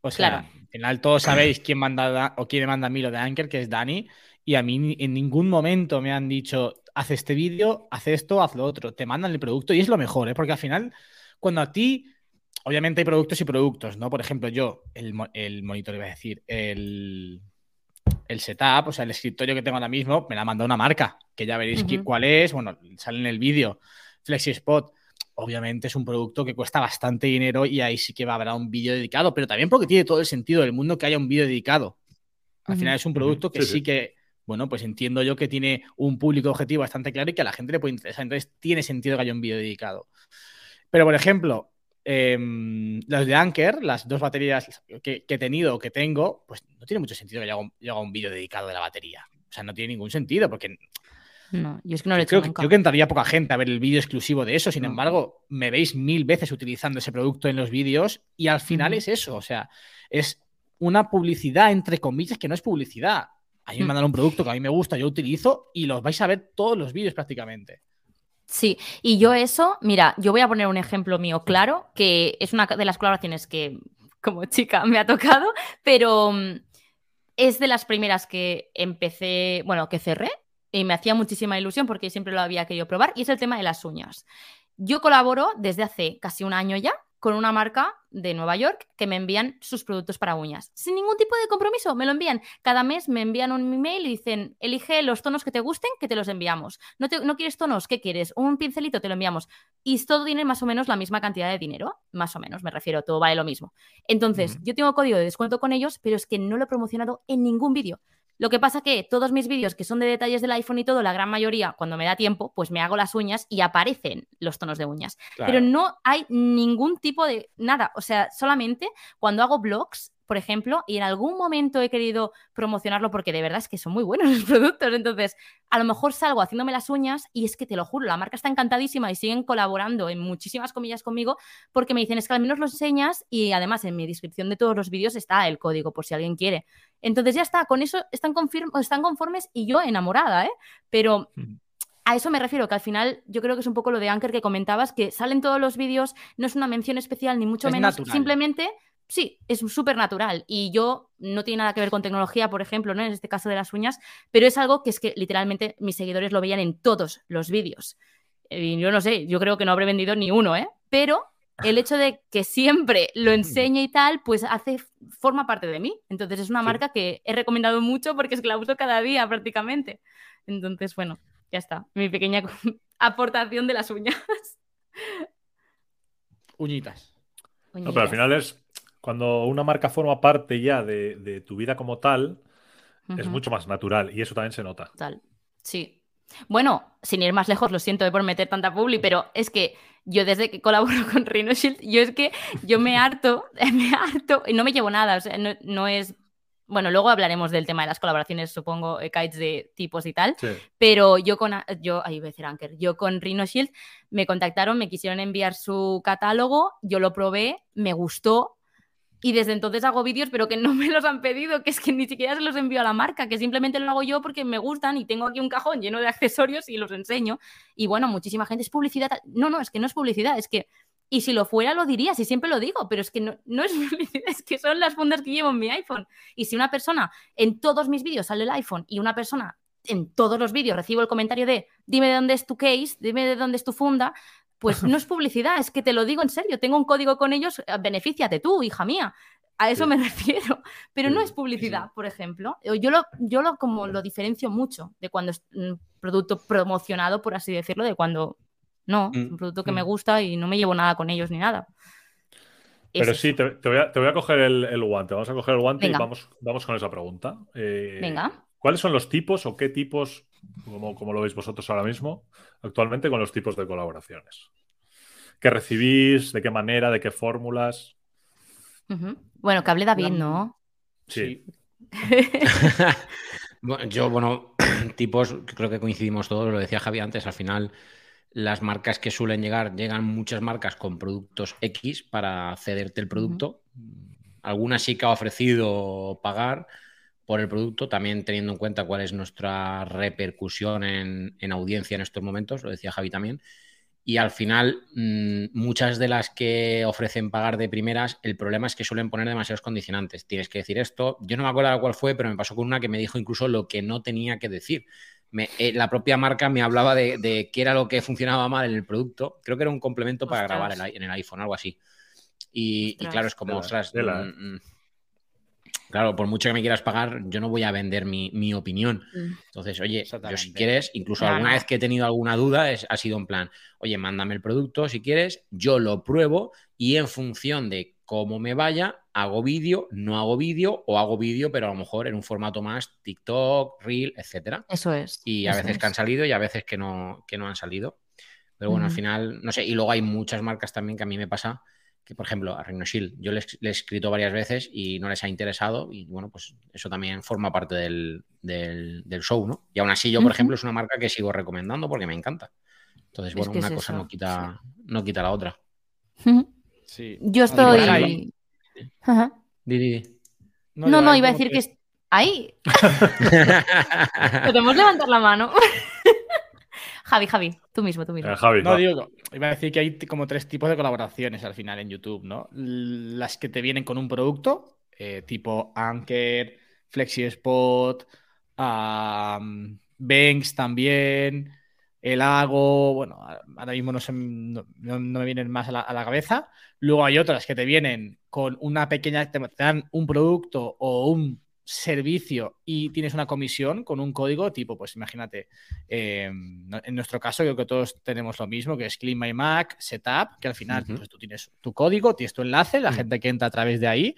Speaker 2: O sea,
Speaker 3: Claro.
Speaker 2: al final todos sabéis quién manda da- o quién me manda a mí lo de Anker, que es Dani, y a mí en ningún momento me han dicho, haz este vídeo, haz esto, haz lo otro. Te mandan el producto y es lo mejor, ¿eh? porque al final, cuando a ti, obviamente hay productos y productos, ¿no? Por ejemplo, yo, el, el monitor, iba a decir, el, el setup, o sea, el escritorio que tengo ahora mismo, me la ha mandado una marca, que ya veréis
Speaker 3: Ujú.
Speaker 2: cuál es, bueno, sale en el vídeo, FlexiSpot. Obviamente es un producto que cuesta bastante dinero y ahí sí que va a haber un vídeo dedicado, pero también porque tiene todo el sentido del mundo que haya un vídeo dedicado. Al final es un producto que
Speaker 1: Sí,
Speaker 2: sí,
Speaker 1: sí.
Speaker 2: que, bueno, pues entiendo yo que tiene un público objetivo bastante claro y que a la gente le puede interesar. Entonces tiene sentido que haya un vídeo dedicado. Pero, por ejemplo, em, los de Anker, las dos baterías que, que he tenido o que tengo, pues no tiene mucho sentido que yo haga un, yo haga un vídeo dedicado de la batería. O sea, no tiene ningún sentido porque
Speaker 3: No, yo es que no lo he hecho
Speaker 2: creo, que-
Speaker 3: nunca.
Speaker 2: creo que entraría poca gente a ver el vídeo exclusivo de eso. Sin
Speaker 3: No.
Speaker 2: embargo, me veis mil veces utilizando ese producto en los vídeos y al final es eso. O sea, es una publicidad, entre comillas, que no es publicidad. A mí me
Speaker 3: Mm.
Speaker 2: mandan un producto que a mí me gusta, yo utilizo y los vais a ver todos los vídeos prácticamente.
Speaker 3: Sí, y yo eso, mira, yo voy a poner un ejemplo mío claro, que es una de las colaboraciones que como chica me ha tocado, pero mm, es de las primeras que empecé, bueno, que cerré y me hacía muchísima ilusión porque siempre lo había querido probar y es el tema de las uñas. Yo colaboro desde hace casi un año ya con una marca de Nueva York que me envían sus productos para uñas. Sin ningún tipo de compromiso, me lo envían. Cada mes me envían un email y dicen, elige los tonos que te gusten, que te los enviamos. ¿No, te- no quieres tonos? ¿Qué quieres? Un pincelito, te lo enviamos. Y todo tiene más o menos la misma cantidad de dinero. Más o menos, me refiero, todo vale lo mismo. Entonces, yo tengo código de descuento con ellos, pero es que no lo he promocionado en ningún vídeo. Lo que pasa que todos mis vídeos que son de detalles del iPhone y todo, la gran mayoría, cuando me da tiempo, pues me hago las uñas y aparecen los tonos de uñas. Pero no hay ningún tipo de nada. O sea, solamente cuando hago blogs, por ejemplo, y en algún momento he querido promocionarlo porque de verdad es que son muy buenos los productos. Entonces, a lo mejor salgo haciéndome las uñas y es que te lo juro, la marca está encantadísima y siguen colaborando en muchísimas comillas conmigo porque me dicen es que al menos lo enseñas y además en mi descripción de todos los vídeos está el código por si alguien quiere. Entonces ya está, con eso están, conformes y yo enamorada, ¿eh? Pero
Speaker 2: Ujú.
Speaker 3: a eso me refiero, que al final yo creo que es un poco lo de Anker que comentabas, que salen todos los vídeos, no es una mención especial ni mucho
Speaker 2: Es
Speaker 3: menos,
Speaker 2: natural.
Speaker 3: simplemente sí, es súper natural. Y yo no tiene nada que ver con tecnología, por ejemplo, ¿no? En este caso de las uñas, pero es algo que es que literalmente mis seguidores lo veían en todos los vídeos. Y yo no sé, yo creo que no habré vendido ni uno, ¿eh? Pero el hecho de que siempre lo enseñe y tal, pues hace, forma parte de mí. Entonces es una
Speaker 1: Sí.
Speaker 3: marca que he recomendado mucho porque es que la uso cada día prácticamente. Entonces, bueno, ya está. Mi pequeña aportación de las uñas.
Speaker 2: Uñitas.
Speaker 1: No, pero al final es cuando una marca forma parte ya de, de tu vida como tal, es mucho más natural y eso también se nota.
Speaker 3: Total. Sí. Bueno, sin ir más lejos, lo siento por meter tanta publi, pero es que yo desde que colaboro con Rhino Shield, yo es que yo me harto, me harto, y no me llevo nada, o sea, no, no es... Bueno, luego hablaremos del tema de las colaboraciones, supongo, eh, kites de tipos y tal,
Speaker 1: Sí.
Speaker 3: pero yo con, yo, ahí voy a decir Anker, yo con Rhino Shield me contactaron, me quisieron enviar su catálogo, yo lo probé, me gustó, y desde entonces hago vídeos, pero que no me los han pedido, que es que ni siquiera se los envío a la marca, que simplemente lo hago yo porque me gustan y tengo aquí un cajón lleno de accesorios y los enseño. Y bueno, muchísima gente es publicidad. tal". No, no, es que no es publicidad, es que. Y si lo fuera, lo diría, si siempre lo digo, pero es que no, no es publicidad, es que son las fundas que llevo en mi iPhone. Y si una persona en todos mis vídeos sale el iPhone y una persona en todos los vídeos recibo el comentario de dime de dónde es tu case, dime de dónde es tu funda, pues no es publicidad, es que te lo digo en serio, tengo un código con ellos, eh, benefíciate tú, hija mía. A eso
Speaker 1: Sí.
Speaker 3: me refiero, pero no es
Speaker 1: sí,
Speaker 3: publicidad, por ejemplo. Yo lo, yo lo como lo diferencio mucho de cuando es un producto promocionado, por así decirlo, de cuando no, es un
Speaker 4: Mm,
Speaker 3: producto que me
Speaker 2: mm.
Speaker 3: gusta y no me llevo nada con ellos ni nada.
Speaker 1: Pero sí, te, te voy a, te voy a coger el, el guante. Vamos a coger el guante
Speaker 3: Venga.
Speaker 1: y vamos, vamos con esa pregunta. Eh,
Speaker 3: Venga.
Speaker 1: ¿Cuáles son los tipos o qué tipos, como, como lo veis vosotros ahora mismo, actualmente con los tipos de colaboraciones? ¿Qué recibís? ¿De qué manera? ¿De qué fórmulas?
Speaker 3: Bueno, que hable David, ¿no?
Speaker 1: Sí.
Speaker 4: Bueno, Yo, bueno, tipos, creo que coincidimos todos, lo decía Javi antes, al final las marcas que suelen llegar, llegan muchas marcas con productos X para cederte el producto. Algunas sí que ha ofrecido pagar por el producto, también teniendo en cuenta cuál es nuestra repercusión en, en audiencia en estos momentos, lo decía Javi también. Y al final, mmm, muchas de las que ofrecen pagar de primeras, el problema es que suelen poner demasiados condicionantes. Tienes que decir esto. Yo no me acuerdo cuál fue, pero me pasó con una que me dijo incluso lo que no tenía que decir. Me, eh, la propia marca me hablaba de, de, qué era lo que funcionaba mal en el producto. Creo que era un complemento para
Speaker 3: Ostras.
Speaker 4: grabar el, en el iPhone, algo así. Y, y claro, es como, ostras, mm, mm, claro, por mucho que me quieras pagar, yo no voy a vender mi, mi opinión.
Speaker 3: Mm.
Speaker 4: Entonces, oye, yo si quieres, incluso alguna vez que he tenido alguna duda, es, ha sido en plan, oye, mándame el producto si quieres, yo lo pruebo y en función de cómo me vaya, hago vídeo, no hago vídeo o hago vídeo, pero a lo mejor en un formato más TikTok, Reel, etcétera.
Speaker 3: Eso es.
Speaker 4: Y a veces
Speaker 3: es.
Speaker 4: que han salido y a veces que no, que no han salido. Pero bueno, al final, no sé, y luego hay muchas marcas también que a mí me pasa que, por ejemplo, a Reino Shield, yo les, les he escrito varias veces y no les ha interesado y bueno, pues eso también forma parte del, del, del show, ¿no? Y aún así yo, por ejemplo, es una marca que sigo recomendando porque me encanta. Entonces,
Speaker 3: Es
Speaker 4: bueno,
Speaker 3: que
Speaker 4: una
Speaker 3: es
Speaker 4: cosa no quita, no quita la otra.
Speaker 2: Sí.
Speaker 3: Yo estoy.
Speaker 2: ahí-
Speaker 3: Ajá.
Speaker 4: Di, di, di.
Speaker 3: No, no, iba a decir que.
Speaker 2: que-
Speaker 3: es- Ahí. Podemos levantar la mano. Javi, Javi, tú mismo, tú mismo.
Speaker 1: Eh, Javi,
Speaker 2: No,
Speaker 1: va.
Speaker 2: digo, iba a decir que hay como tres tipos de colaboraciones al final en YouTube, ¿no? Las que te vienen con un producto, eh, tipo Anker, FlexiSpot, um, Banks también, El Hago, bueno, ahora mismo no, se- no, no- no me vienen más a la, a la cabeza. Luego hay otras que te vienen con una pequeña, te te dan un producto o un servicio y tienes una comisión con un código tipo, pues imagínate, eh, en nuestro caso creo que todos tenemos lo mismo, que es Clean My Mac, Setup, que al final pues, tú tienes tu código, tienes tu enlace, la gente que entra a través de ahí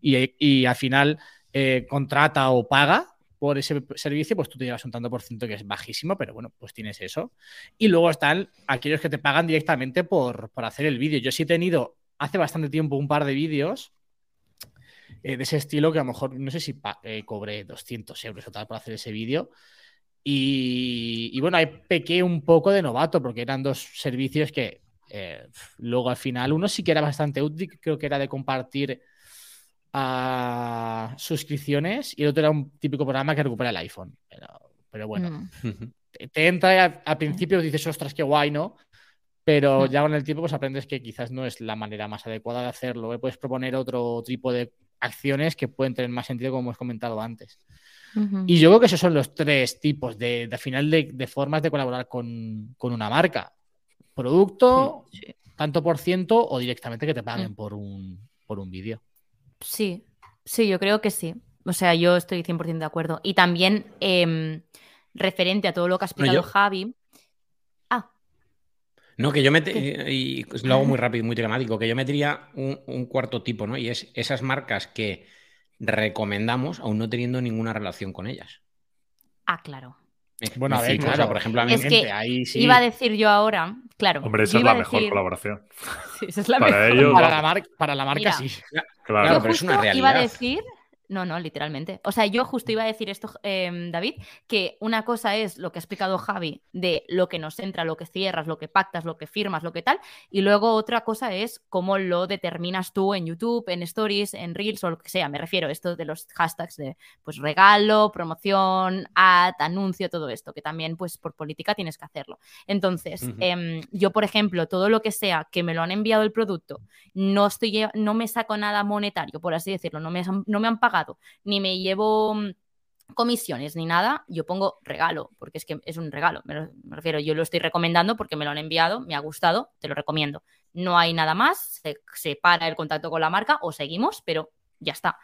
Speaker 2: y, y al final eh, contrata o paga por ese servicio, pues tú te llevas un tanto por ciento que es bajísimo, pero bueno, pues tienes eso. Y luego están aquellos que te pagan directamente por, por hacer el vídeo. Yo sí he tenido hace bastante tiempo un par de vídeos eh, de ese estilo que a lo mejor, no sé si pa- eh, cobré 200 euros o tal por hacer ese vídeo. Y, y bueno, ahí pequé un poco de novato porque eran dos servicios que eh, luego al final uno sí que era bastante útil, creo que era de compartir a suscripciones y el otro era un típico programa que recupera el iPhone. Pero, pero bueno,
Speaker 3: Mm.
Speaker 2: te, te entra y al, al principio dices, ostras, qué guay, ¿no? Pero
Speaker 3: Mm.
Speaker 2: ya con el tiempo pues aprendes que quizás no es la manera más adecuada de hacerlo. ¿eh? Puedes proponer otro tipo de acciones que pueden tener más sentido, como hemos comentado antes. Y yo creo que esos son los tres tipos de, de final de, de formas de colaborar con, con una marca. Producto,
Speaker 3: Sí.
Speaker 2: tanto por ciento o directamente que te paguen
Speaker 3: Mm.
Speaker 2: por un, por un vídeo.
Speaker 3: Sí, sí, yo creo que sí. O sea, yo estoy 100% de acuerdo. Y también em, referente a todo lo que ha explicado Javi.
Speaker 4: No, que yo met- y lo hago muy rápido, muy telemático, que yo metería un, un cuarto tipo, ¿no? Y es esas marcas que recomendamos aún no teniendo ninguna relación con ellas.
Speaker 3: ah, claro.
Speaker 4: Me-
Speaker 2: Bueno,
Speaker 4: me
Speaker 2: a ver, claro.
Speaker 4: por ejemplo, a mí
Speaker 3: Es que
Speaker 2: Obviamente, ahí sí.
Speaker 3: Iba a decir yo ahora, claro.
Speaker 1: Hombre, esa es la mejor
Speaker 3: decir-
Speaker 1: colaboración.
Speaker 3: Sí, esa es la
Speaker 1: Para
Speaker 3: mejor.
Speaker 1: ellos,
Speaker 2: para, la mar- para la marca
Speaker 3: Mira.
Speaker 2: sí.
Speaker 1: Claro.
Speaker 4: Claro, pero es una
Speaker 3: justo iba a
Speaker 4: realidad.
Speaker 3: decir, no, no, literalmente. O sea, yo justo iba a decir esto, eh, David, que una cosa es lo que ha explicado Javi de lo que nos entra, lo que cierras, lo que pactas, lo que firmas, lo que tal, y luego otra cosa es cómo lo determinas tú en YouTube, en Stories, en Reels o lo que sea. Me refiero a esto de los hashtags de pues regalo, promoción, ad, anuncio, todo esto, que también pues por política tienes que hacerlo. Entonces, em, yo, por ejemplo, todo lo que sea que me lo han enviado el producto, no, estoy, no me saco nada monetario, por así decirlo, no me, no me han pagado, ni me llevo mm, comisiones ni nada, yo pongo regalo, porque es que es un regalo, me, refiero, yo lo estoy recomendando porque me lo han enviado, me ha gustado, te lo recomiendo. No hay nada más, se, se para el contacto con la marca o seguimos, pero ya está.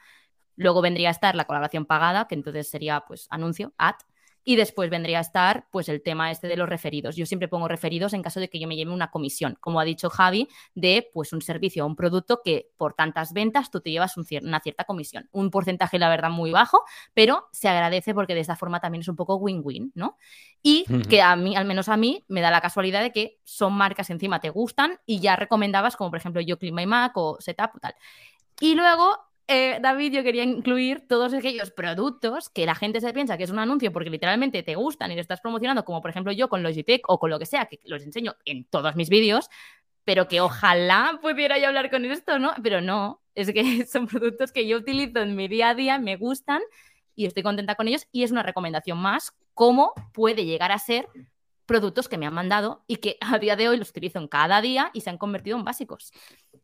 Speaker 3: Luego vendría a estar la colaboración pagada, que entonces sería pues anuncio, ad, y después vendría a estar pues el tema este de los referidos. Yo siempre pongo referidos en caso de que yo me lleve una comisión, como ha dicho Javi, de pues un servicio o un producto que por tantas ventas tú te llevas un cier- una cierta comisión. Un porcentaje, la verdad, muy bajo, pero se agradece porque de esta forma también es un poco win-win, ¿no? Y que a mí, al menos a mí, me da la casualidad de que son marcas que encima te gustan y ya recomendabas, como por ejemplo yo Clean My Mac o Setup o tal. Y luego, eh, David, yo quería incluir todos aquellos productos que la gente se piensa que es un anuncio porque literalmente te gustan y lo estás promocionando, como por ejemplo yo con Logitech o con lo que sea, que los enseño en todos mis vídeos, pero que ojalá pudiera yo hablar con esto, ¿no? Pero no, es que son productos que yo utilizo en mi día a día, me gustan y estoy contenta con ellos y es una recomendación más cómo puede llegar a ser productos que me han mandado y que a día de hoy los utilizo en cada día y se han convertido en básicos.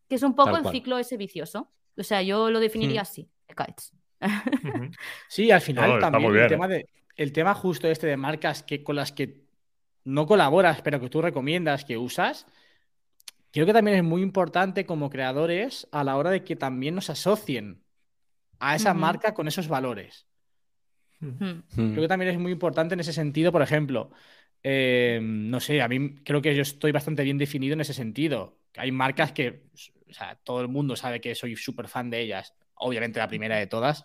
Speaker 3: Que es un poco el ciclo ese vicioso. O sea, yo lo definiría
Speaker 2: Hmm.
Speaker 3: así, Kites.
Speaker 2: Sí, al final
Speaker 1: No,
Speaker 2: también el tema, de, el tema justo este de marcas que, con las que no colaboras, pero que tú recomiendas, que usas, creo que también es muy importante como creadores a la hora de que también nos asocien a esa marca con esos valores.
Speaker 3: Hmm.
Speaker 2: Creo que también es muy importante en ese sentido, por ejemplo, eh, no sé, a mí creo que yo estoy bastante bien definido en ese sentido. Hay marcas que, o sea, todo el mundo sabe que soy súper fan de ellas. Obviamente la primera de todas.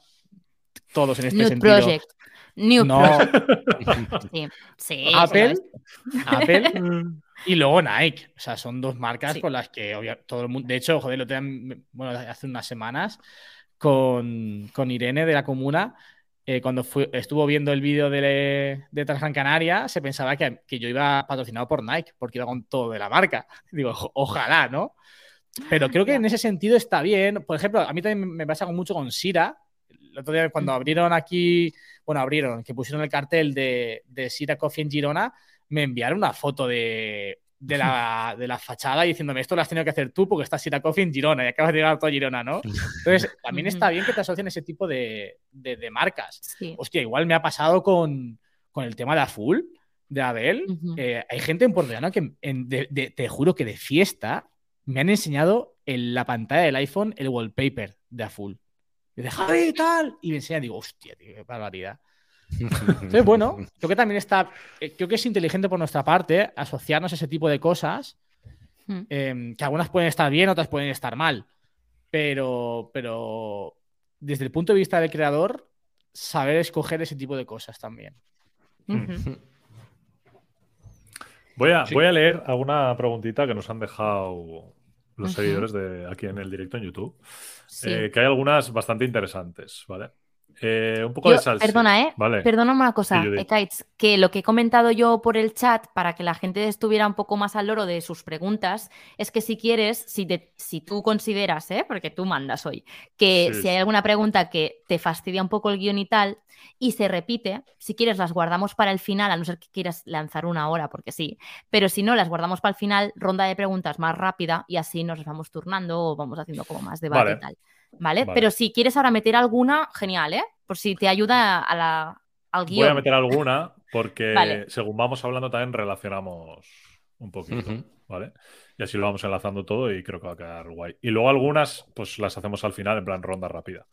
Speaker 2: Todos en este
Speaker 3: New
Speaker 2: sentido.
Speaker 3: Project. New
Speaker 2: No,
Speaker 3: Project. Sí, sí,
Speaker 2: Apple, Apple y luego Nike. O sea, son dos marcas
Speaker 3: Sí.
Speaker 2: con las que obvia- todo el mundo. De hecho, joder, lo tenía, bueno, hace unas semanas con, con Irene de la Comuna. eh, cuando fue- estuvo viendo el vídeo de, de Transgran Canaria, se pensaba que, que yo iba patrocinado por Nike, porque iba con todo de la marca. Digo, "O- ojalá, ¿no? Pero creo que en ese sentido está bien. Por ejemplo, a mí también me pasa mucho con Sira. El otro día, cuando
Speaker 3: Mm.
Speaker 2: abrieron aquí, bueno, abrieron, que pusieron el cartel de, de Sira Coffee en Girona, me enviaron una foto de, de, la, de la fachada diciéndome esto lo has tenido que hacer tú porque estás Sira Coffee en Girona y acabas de llegar a Girona, ¿no? Entonces, también está bien que te asocien ese tipo de, de- de marcas.
Speaker 3: Sí.
Speaker 2: Hostia, igual me ha pasado con, con el tema de Azul, de Abel.
Speaker 3: Ujú.
Speaker 2: Eh, hay gente en Puerto Llano que en- de- te juro que de fiesta me han enseñado en la pantalla del iPhone el wallpaper de Azul. Y de Javi, tal. Y me enseña, digo, hostia, tío, qué barbaridad. Entonces, bueno, creo que también está, eh, creo que es inteligente por nuestra parte asociarnos a ese tipo de cosas,
Speaker 3: Hmm.
Speaker 2: eh, que algunas pueden estar bien, otras pueden estar mal, pero, pero desde el punto de vista del creador, saber escoger ese tipo de cosas también.
Speaker 3: Ujú.
Speaker 1: Voy a,
Speaker 4: Sí.
Speaker 1: voy a leer alguna preguntita que nos han dejado los seguidores de aquí en el directo en YouTube.
Speaker 3: Sí.
Speaker 1: Eh, que hay algunas bastante interesantes, ¿vale? Eh, un poco
Speaker 3: Yo-
Speaker 1: de salsa.
Speaker 3: perdona, ¿eh?
Speaker 1: Vale.
Speaker 3: Perdóname una cosa,
Speaker 1: Sí,
Speaker 3: que lo que he comentado yo por el chat para que la gente estuviera un poco más al loro de sus preguntas es que si quieres, si, te- si tú consideras, ¿eh? porque tú mandas hoy, que
Speaker 1: Sí,
Speaker 3: si hay alguna pregunta que te fastidia un poco el guion y tal y se repite, si quieres las guardamos para el final, a no ser que quieras lanzar una hora, porque sí, pero si no, las guardamos para el final, ronda de preguntas más rápida y así nos vamos turnando o vamos haciendo como más debate
Speaker 1: Vale.
Speaker 3: y tal. ¿Vale?
Speaker 1: Vale.
Speaker 3: Pero si quieres ahora meter alguna, genial, ¿eh? Por si te ayuda a la, al
Speaker 1: Voy
Speaker 3: guion.
Speaker 1: a meter alguna porque
Speaker 3: Vale.
Speaker 1: según vamos hablando también relacionamos un poquito. ¿vale? Y así lo vamos enlazando todo y creo que va a quedar guay. Y luego algunas, pues las hacemos al final en plan ronda rápida.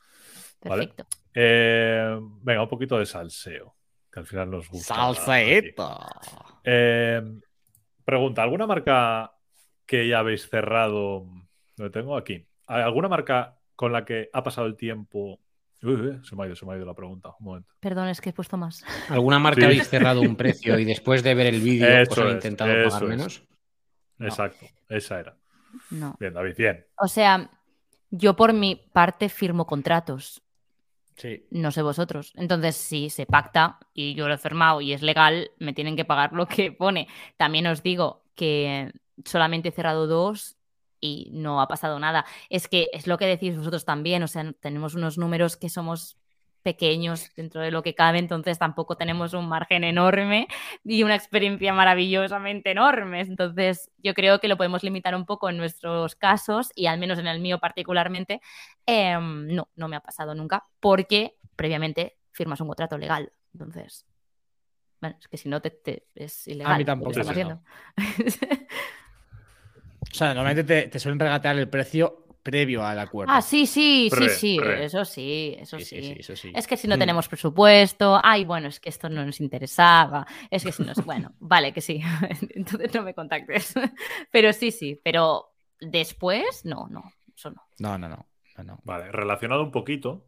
Speaker 1: ¿vale?
Speaker 3: Perfecto.
Speaker 1: Eh, venga, un poquito de salseo, que al final nos gusta. aquí.
Speaker 2: Salseito.
Speaker 1: Eh, pregunta, ¿alguna marca que ya habéis cerrado? Lo tengo aquí. ¿Hay ¿Alguna marca con la que ha pasado el tiempo? Uy, uy, se me ha ido, se me ha ido la pregunta. Un momento.
Speaker 3: Perdón, es que he puesto más.
Speaker 4: ¿Alguna marca
Speaker 1: Sí.
Speaker 4: habéis cerrado un precio y después de ver el vídeo os han intentado pagar
Speaker 1: es.
Speaker 4: menos?
Speaker 3: No.
Speaker 1: Exacto, esa era.
Speaker 3: No.
Speaker 1: Bien, David, bien.
Speaker 3: O sea, yo por mi parte firmo contratos.
Speaker 2: Sí.
Speaker 3: No sé vosotros. Entonces, si se pacta y yo lo he firmado y es legal, me tienen que pagar lo que pone. También os digo que solamente he cerrado dos y no ha pasado nada. Es que es lo que decís vosotros también. O sea, tenemos unos números que somos pequeños dentro de lo que cabe, entonces tampoco tenemos un margen enorme y una experiencia maravillosamente enorme. Entonces, yo creo que lo podemos limitar un poco en nuestros casos y al menos en el mío particularmente, em, no, no me ha pasado nunca porque previamente firmas un contrato legal. Entonces, bueno, es que si no te, te- es ilegal.
Speaker 2: mí
Speaker 3: lo que
Speaker 2: tampoco.
Speaker 3: haciendo.
Speaker 2: O sea, normalmente te, te suelen regatear el precio previo al acuerdo.
Speaker 3: ah, sí, sí,
Speaker 1: Pre,
Speaker 3: sí, sí,
Speaker 1: pre.
Speaker 3: eso sí, eso
Speaker 2: sí,
Speaker 3: sí.
Speaker 2: sí, sí, eso sí.
Speaker 3: Es que si no
Speaker 2: Mm.
Speaker 3: tenemos presupuesto, ay, bueno, es que esto no nos interesaba, es que si nos, bueno, vale, que sí, entonces no me contactes. Pero sí, sí, pero después, no, no, eso no.
Speaker 2: No, no, no. no, no.
Speaker 1: Vale, relacionado un poquito.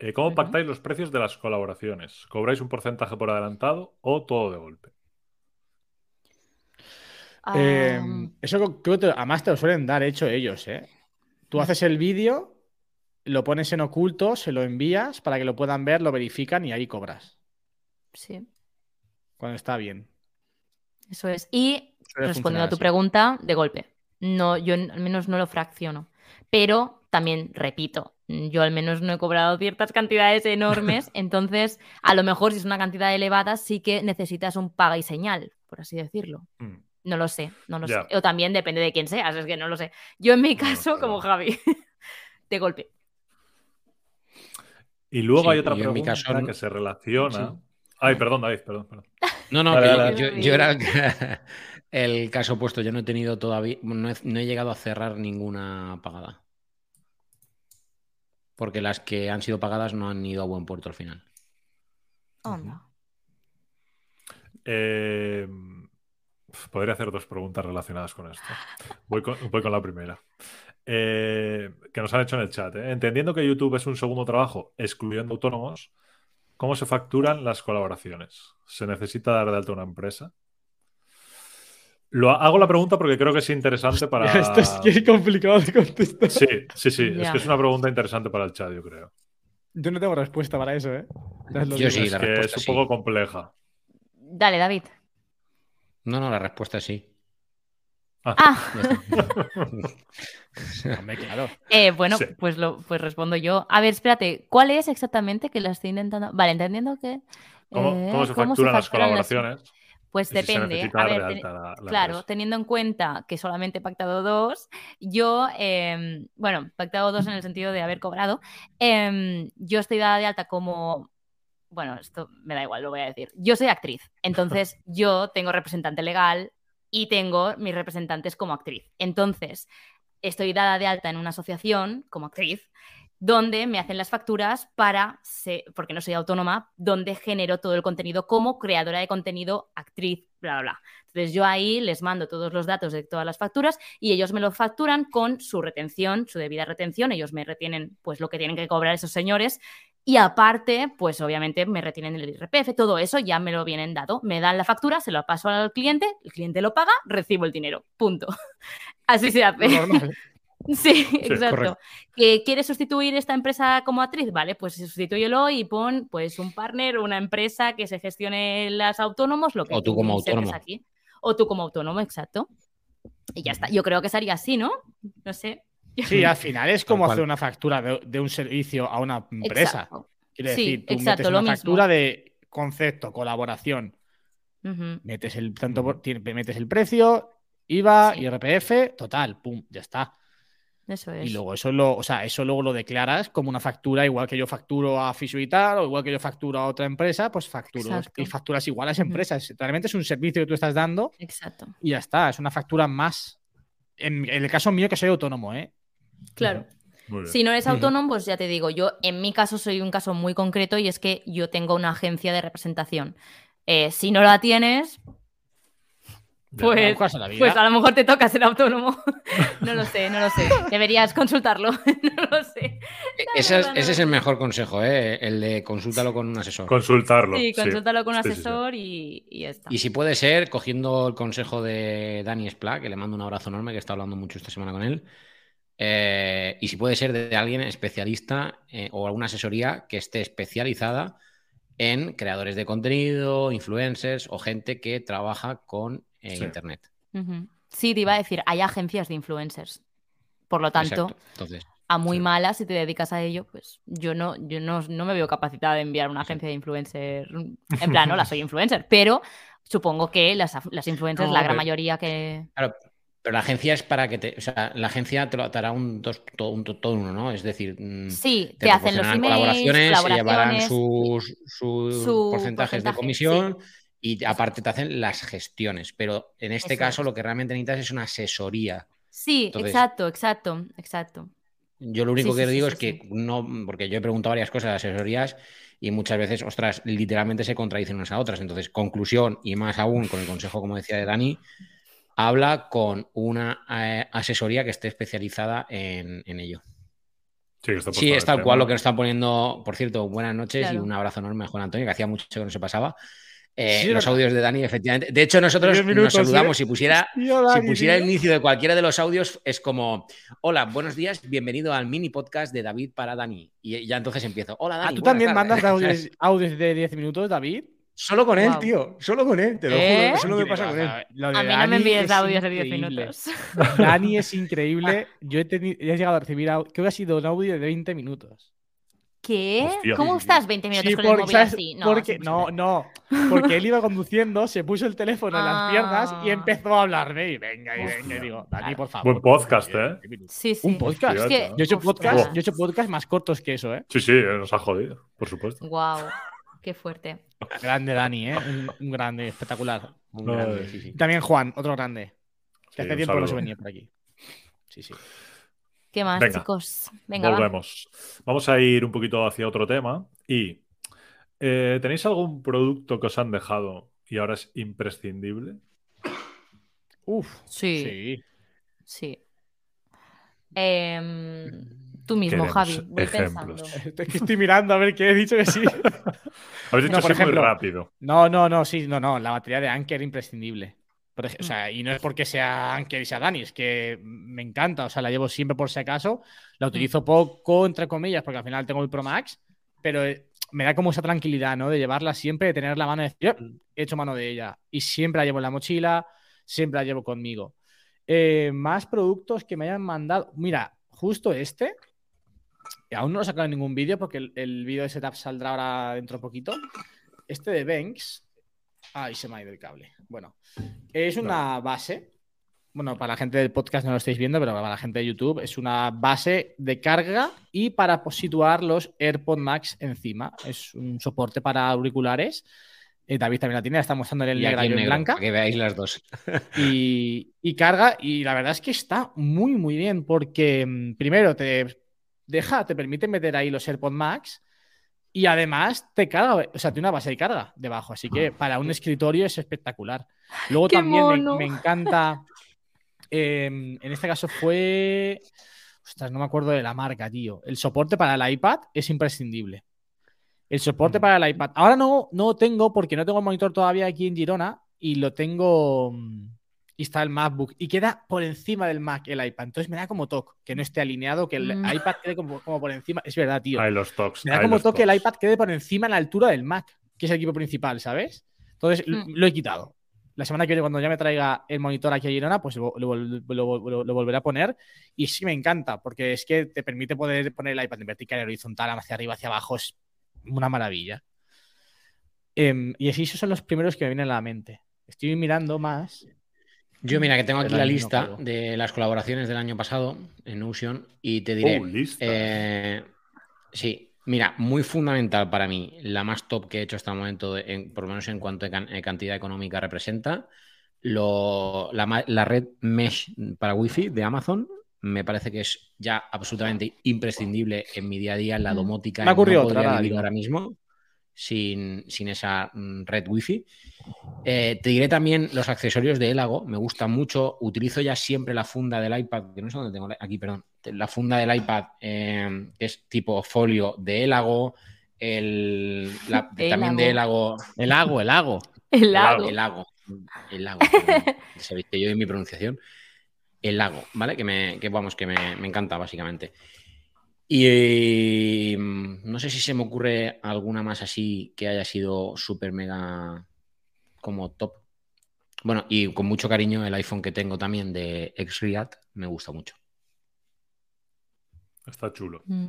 Speaker 1: eh, ¿Cómo pactáis los precios de las colaboraciones? ¿Cobráis un porcentaje por adelantado o todo de golpe?
Speaker 2: Eh,
Speaker 3: Am,
Speaker 2: eso creo que te- además te lo suelen dar hecho ellos, ¿eh? Tú
Speaker 3: Mm.
Speaker 2: haces el vídeo, lo pones en oculto, se lo envías para que lo puedan ver, lo verifican y ahí cobras.
Speaker 3: sí,
Speaker 2: Cuando está bien.
Speaker 3: eso es. Y
Speaker 2: Suele
Speaker 3: respondiendo a tu
Speaker 2: así.
Speaker 3: pregunta, de golpe. No, yo al menos no lo fracciono. Pero también, repito, yo al menos no he cobrado ciertas cantidades enormes, entonces a lo mejor si es una cantidad elevada sí que necesitas un paga y señal, por así decirlo.
Speaker 1: Mm.
Speaker 3: No lo sé, no lo sé. O también depende de quién seas, es que no lo sé. Yo en mi
Speaker 1: No,
Speaker 3: caso,
Speaker 1: claro.
Speaker 3: como Javi, de golpe.
Speaker 1: Y luego
Speaker 4: Sí,
Speaker 1: hay otra
Speaker 4: yo en mi
Speaker 1: pregunta
Speaker 4: caso no-
Speaker 1: que se relaciona.
Speaker 4: Sí.
Speaker 1: Ay, perdón, David, perdón. perdón.
Speaker 4: No, no,
Speaker 1: Dale,
Speaker 4: que
Speaker 1: dale,
Speaker 4: yo, era el, el caso opuesto. Yo no he tenido todavía, no he, no he llegado a cerrar ninguna pagada. Porque las que han sido pagadas no han ido a buen puerto al final.
Speaker 3: Onda.
Speaker 1: Eh, podría hacer dos preguntas relacionadas con esto. Voy con, voy con la primera. Eh, que nos han hecho en el chat. ¿eh? Entendiendo que YouTube es un segundo trabajo, excluyendo autónomos, ¿cómo se facturan las colaboraciones? ¿Se necesita dar de alta una empresa? Lo hago la pregunta porque creo que es interesante para.
Speaker 2: Esto es que es complicado de contestar.
Speaker 1: Sí, sí, sí. Es que es una pregunta interesante para el chat, yo creo.
Speaker 2: Yo no tengo respuesta para eso, ¿eh?
Speaker 4: Yo sí,
Speaker 1: es
Speaker 4: la
Speaker 1: que es un
Speaker 4: sí.
Speaker 1: poco compleja.
Speaker 3: Dale, David.
Speaker 4: No, no, la respuesta es sí.
Speaker 3: Ah,
Speaker 2: claro.
Speaker 3: eh, bueno,
Speaker 1: Sí.
Speaker 3: pues, lo, pues respondo yo. A ver, espérate, ¿cuál es exactamente que la estoy intentando? Vale, entendiendo que.
Speaker 1: ¿Cómo,
Speaker 3: eh,
Speaker 1: cómo se facturan las colaboraciones?
Speaker 3: Pues
Speaker 1: si
Speaker 3: depende.
Speaker 1: necesita
Speaker 3: A
Speaker 1: dar
Speaker 3: ver,
Speaker 1: de
Speaker 3: ten-
Speaker 1: alta la- la
Speaker 3: claro,
Speaker 1: empresa.
Speaker 3: teniendo en cuenta que solamente he pactado dos, yo, em, bueno, pactado dos en el sentido de haber cobrado, em, yo estoy dada de alta como, bueno, esto me da igual, lo voy a decir, yo soy actriz, entonces yo tengo representante legal y tengo mis representantes como actriz. Entonces, estoy dada de alta en una asociación como actriz donde me hacen las facturas para, se- porque no soy autónoma, donde genero todo el contenido como creadora de contenido, actriz, bla, bla, bla. Entonces yo ahí les mando todos los datos de todas las facturas y ellos me lo facturan con su retención, su debida retención. Ellos me retienen pues lo que tienen que cobrar esos señores y aparte, pues obviamente me retienen el IRPF, todo eso ya me lo vienen dado. Me dan la factura, se lo paso al cliente, el cliente lo paga, recibo el dinero. Punto. Así se hace. Sí, exacto.
Speaker 4: correcto.
Speaker 3: ¿Que quieres sustituir esta empresa como actriz? Vale, pues sustitúyelo y pon pues un partner, una empresa que se gestione las autónomos, lo que
Speaker 4: O tú como autónomo.
Speaker 3: aquí. O tú como autónomo, exacto. Y ya está. Yo creo que sería así, ¿no? No sé.
Speaker 2: Sí, al final es como hacer una factura de, de un servicio a una empresa.
Speaker 3: Exacto.
Speaker 2: Quiero
Speaker 3: Sí,
Speaker 2: decir, tú
Speaker 3: exacto,
Speaker 2: metes
Speaker 3: lo
Speaker 2: una
Speaker 3: mismo.
Speaker 2: factura de concepto, colaboración, metes el, tanto metes el precio, IVA,
Speaker 3: Sí.
Speaker 2: IRPF, total, pum, ya está.
Speaker 3: Eso es.
Speaker 2: Y luego eso lo, o sea, eso luego lo declaras como una factura, igual que yo facturo a Fisio y tal, o igual que yo facturo a otra empresa, pues facturo
Speaker 3: Exacto.
Speaker 2: y facturas igual a esa empresa. Es- Realmente es un servicio que tú estás dando
Speaker 3: Exacto.
Speaker 2: y ya está, es una factura más. En, en el caso mío que soy autónomo, ¿eh?
Speaker 3: Claro. Si no eres autónomo, pues ya te digo, yo en mi caso soy un caso muy concreto y es que yo tengo una agencia de representación. Eh, si no la tienes. Pues,
Speaker 2: Buscarse la vida.
Speaker 3: pues a lo mejor te toca ser autónomo. no lo sé, no lo sé. Deberías consultarlo. no lo sé.
Speaker 4: Ese es,
Speaker 3: verdad, no
Speaker 4: ese es el mejor consejo, ¿eh? el de consúltalo con un asesor.
Speaker 1: Consultarlo.
Speaker 3: Sí,
Speaker 1: sí.
Speaker 3: consúltalo con un
Speaker 1: Sí, sí, sí.
Speaker 3: asesor Y, y ya está.
Speaker 4: Y si puede ser, cogiendo el consejo de Dani Spla, que le mando un abrazo enorme, que está hablando mucho esta semana con él. eh, y si puede ser de alguien especialista eh, o alguna asesoría que esté especializada en creadores de contenido, influencers o gente que trabaja con
Speaker 1: Sí.
Speaker 4: Internet.
Speaker 3: Sí, te iba a decir, hay agencias de influencers. Por lo tanto.
Speaker 4: Entonces,
Speaker 3: a muy
Speaker 1: Sí.
Speaker 3: malas, si te dedicas a ello, pues yo no, yo no, no me veo capacitada de enviar una agencia de influencer. En plan, no la soy influencer, pero supongo que las, las influencers,
Speaker 4: No,
Speaker 3: la gran
Speaker 4: pero-
Speaker 3: mayoría que.
Speaker 4: claro, pero la agencia es para que te. O sea, la agencia te, lo, te hará un, dos, todo, un, todo uno, ¿no? Es decir, mm,
Speaker 3: Sí,
Speaker 4: te
Speaker 3: te, hacen los emails,
Speaker 4: colaboraciones, se llevarán
Speaker 3: colaboraciones.
Speaker 4: sus, sus
Speaker 3: su
Speaker 4: porcentajes de comisión y aparte te hacen las gestiones. Pero en este caso lo que realmente necesitas es una asesoría.
Speaker 3: Sí,
Speaker 4: Entonces-
Speaker 3: exacto, exacto, exacto.
Speaker 4: Yo lo único
Speaker 3: Sí,
Speaker 4: que
Speaker 3: sí,
Speaker 4: digo
Speaker 3: sí,
Speaker 4: es que no, porque yo he preguntado varias cosas de asesorías y muchas veces, ostras, literalmente se contradicen unas a otras. Entonces, conclusión, y más aún con el consejo, como decía de Dani, habla con una eh, asesoría que esté especializada en, en ello.
Speaker 1: Sí, está
Speaker 4: Sí, es tal cual lo que nos están poniendo. Por cierto, buenas noches y un abrazo enorme a Juan Antonio, que hacía mucho que no se pasaba. Eh,
Speaker 2: Sí,
Speaker 4: los audios de Dani, efectivamente. De hecho, nosotros
Speaker 2: minutos,
Speaker 4: nos saludamos. Si pusiera, si pusiera el inicio de cualquiera de los audios, es como: Hola, buenos días, bienvenido al mini podcast de David para Dani. Y ya entonces empiezo: Hola,
Speaker 2: Ah,
Speaker 4: Dani.
Speaker 2: ¿Tú también
Speaker 4: tardes".
Speaker 2: mandas audios, audios de 10 minutos, David?
Speaker 4: Solo con él, tío. Solo con él. Te lo
Speaker 3: ¿Eh?
Speaker 4: juro. Solo me pasa con él.
Speaker 3: A mí no
Speaker 2: Dani
Speaker 3: me envíes
Speaker 2: es
Speaker 3: audios de 10
Speaker 2: increíble.
Speaker 3: minutos.
Speaker 2: Dani es increíble. Yo he, teni- he llegado a recibir audio, que hubiera sido un audio de 20 minutos.
Speaker 3: ¿Qué?
Speaker 1: Hostia.
Speaker 3: ¿Cómo estás 20 minutos
Speaker 2: Sí,
Speaker 3: con el
Speaker 2: porque,
Speaker 3: móvil
Speaker 2: ¿sabes?
Speaker 3: así? No,
Speaker 2: porque, no, porque él iba conduciendo, se puso el teléfono en las piernas y
Speaker 3: Ah.
Speaker 2: empezó a hablarme. Y venga, y venga, y digo, Dani, por favor.
Speaker 1: Buen podcast, ¿eh?
Speaker 2: 20 minutos.
Speaker 3: Sí, sí.
Speaker 2: Un podcast.
Speaker 3: Es que-
Speaker 1: Yo
Speaker 2: he hecho podcast, yo he hecho podcast más cortos que eso, ¿eh?
Speaker 1: Sí, sí, nos ha jodido, por supuesto.
Speaker 3: Guau, qué fuerte.
Speaker 2: Grande Dani, ¿eh? Un, un grande, espectacular.
Speaker 4: Un
Speaker 1: No,
Speaker 4: grande,
Speaker 1: eh.
Speaker 4: sí, sí.
Speaker 2: También Juan, otro grande.
Speaker 1: Sí,
Speaker 2: Que hace tiempo no se venía por aquí. Sí, sí.
Speaker 3: ¿Qué más,
Speaker 1: Venga,
Speaker 3: chicos? Venga, va.
Speaker 1: Volvemos. Vamos a ir un poquito hacia otro tema. Y eh, ¿tenéis algún producto que os han dejado y ahora es imprescindible?
Speaker 2: Uf.
Speaker 3: Sí,
Speaker 2: Sí.
Speaker 3: sí. Em, tú mismo,
Speaker 1: Queremos
Speaker 3: Javi. Voy
Speaker 1: ejemplos.
Speaker 3: pensando.
Speaker 2: Es que estoy mirando a ver qué he dicho que sí.
Speaker 1: Habéis dicho
Speaker 2: No, por
Speaker 1: así muy
Speaker 2: ejemplo,
Speaker 1: rápido.
Speaker 2: No, no, no, sí, no, no. La batería de Anker imprescindible. Por ej- o
Speaker 3: Mm.
Speaker 2: sea, y no es porque sea Anker y sea Dani, es que me encanta. O sea, la llevo siempre por si acaso. La
Speaker 3: Mm.
Speaker 2: utilizo poco, entre comillas, porque al final tengo el Pro Max, pero eh, me da como esa tranquilidad, ¿no? De llevarla siempre, de tener la mano y decir, "Yo he hecho mano de ella. Y siempre la llevo en la mochila, siempre la llevo conmigo. Eh, más productos que me hayan mandado. Mira, justo este. que Aún no lo he sacado en ningún vídeo porque el, el vídeo de setup saldrá ahora dentro de poquito. Este de Banks. Ay, se me ha ido el cable. Bueno, es una base. Bueno, para la gente del podcast no lo estáis viendo, pero para la gente de YouTube es una base de carga y para situar los AirPod Max encima. Es un soporte para auriculares. Eh, David también la tiene, la está mostrando en
Speaker 4: Y
Speaker 2: negra y
Speaker 4: en
Speaker 2: blanca
Speaker 4: que veáis las dos.
Speaker 2: y, y carga. Y la verdad es que está muy, muy bien porque mm, primero te deja, te permite meter ahí los AirPod Max y además te carga, o sea, tiene una base de carga debajo. Así que para un escritorio es espectacular. Luego
Speaker 3: ¡Qué
Speaker 2: también me,
Speaker 3: mono!
Speaker 2: me encanta, eh, en este caso fue, ostras, no me acuerdo de la marca, tío. El soporte para el iPad es imprescindible. El soporte
Speaker 1: Mm.
Speaker 2: para el iPad. Ahora no, no tengo porque no tengo el monitor todavía aquí en Girona y lo tengo y está el MacBook y queda por encima del Mac el iPad. Entonces me da como toque que no esté alineado, que el
Speaker 3: Mm.
Speaker 2: iPad quede como, como por encima. Es verdad, tío.
Speaker 1: Hay los talks.
Speaker 2: Me da
Speaker 1: hay
Speaker 2: como toque el
Speaker 1: talks.
Speaker 2: iPad quede por encima a la altura del Mac, que es el equipo principal, ¿sabes? Entonces
Speaker 3: Mm.
Speaker 2: lo he quitado. La semana que viene, cuando ya me traiga el monitor aquí a Girona, pues lo, lo- lo- lo- lo volveré a poner. Y sí me encanta, porque es que te permite poder poner el iPad en vertical y horizontal, hacia arriba, hacia abajo. Es una maravilla. Em, y así esos son los primeros que me vienen a la mente. Estoy mirando más.
Speaker 4: Yo, mira, que tengo aquí la
Speaker 2: no
Speaker 4: lista de las colaboraciones del año pasado en Notion y te diré.
Speaker 1: Oh, lista.
Speaker 4: eh, sí, mira, muy fundamental para mí, la más top que he hecho hasta el momento, de- en- por lo menos en cuanto a can- eh, cantidad económica representa, lo- la, la red Mesh para Wi-Fi de Amazon. Me parece que es ya absolutamente imprescindible en mi día a día en la domótica.
Speaker 2: Me ha
Speaker 4: y no
Speaker 2: ocurrido otra, digo.
Speaker 4: ahora mismo sin, sin esa mm, red Wi-Fi. Eh, te diré también los accesorios de Elago, me gustan mucho. Utilizo ya siempre la funda del iPad, que no sé dónde tengo, la- aquí, perdón. La funda del iPad eh, es tipo folio de Elago, el, la- también de Elago.
Speaker 2: El lago, el lago.
Speaker 3: El lago.
Speaker 4: El lago. El lago. Sabéis que yo y mi pronunciación. El lago, ¿vale? Que, me, que vamos, que me, me encanta, básicamente. Y mm, no sé si se me ocurre alguna más así que haya sido súper mega como top. Bueno, y con mucho cariño el iPhone que tengo también de Xread me gusta mucho.
Speaker 1: Está chulo
Speaker 3: Mm,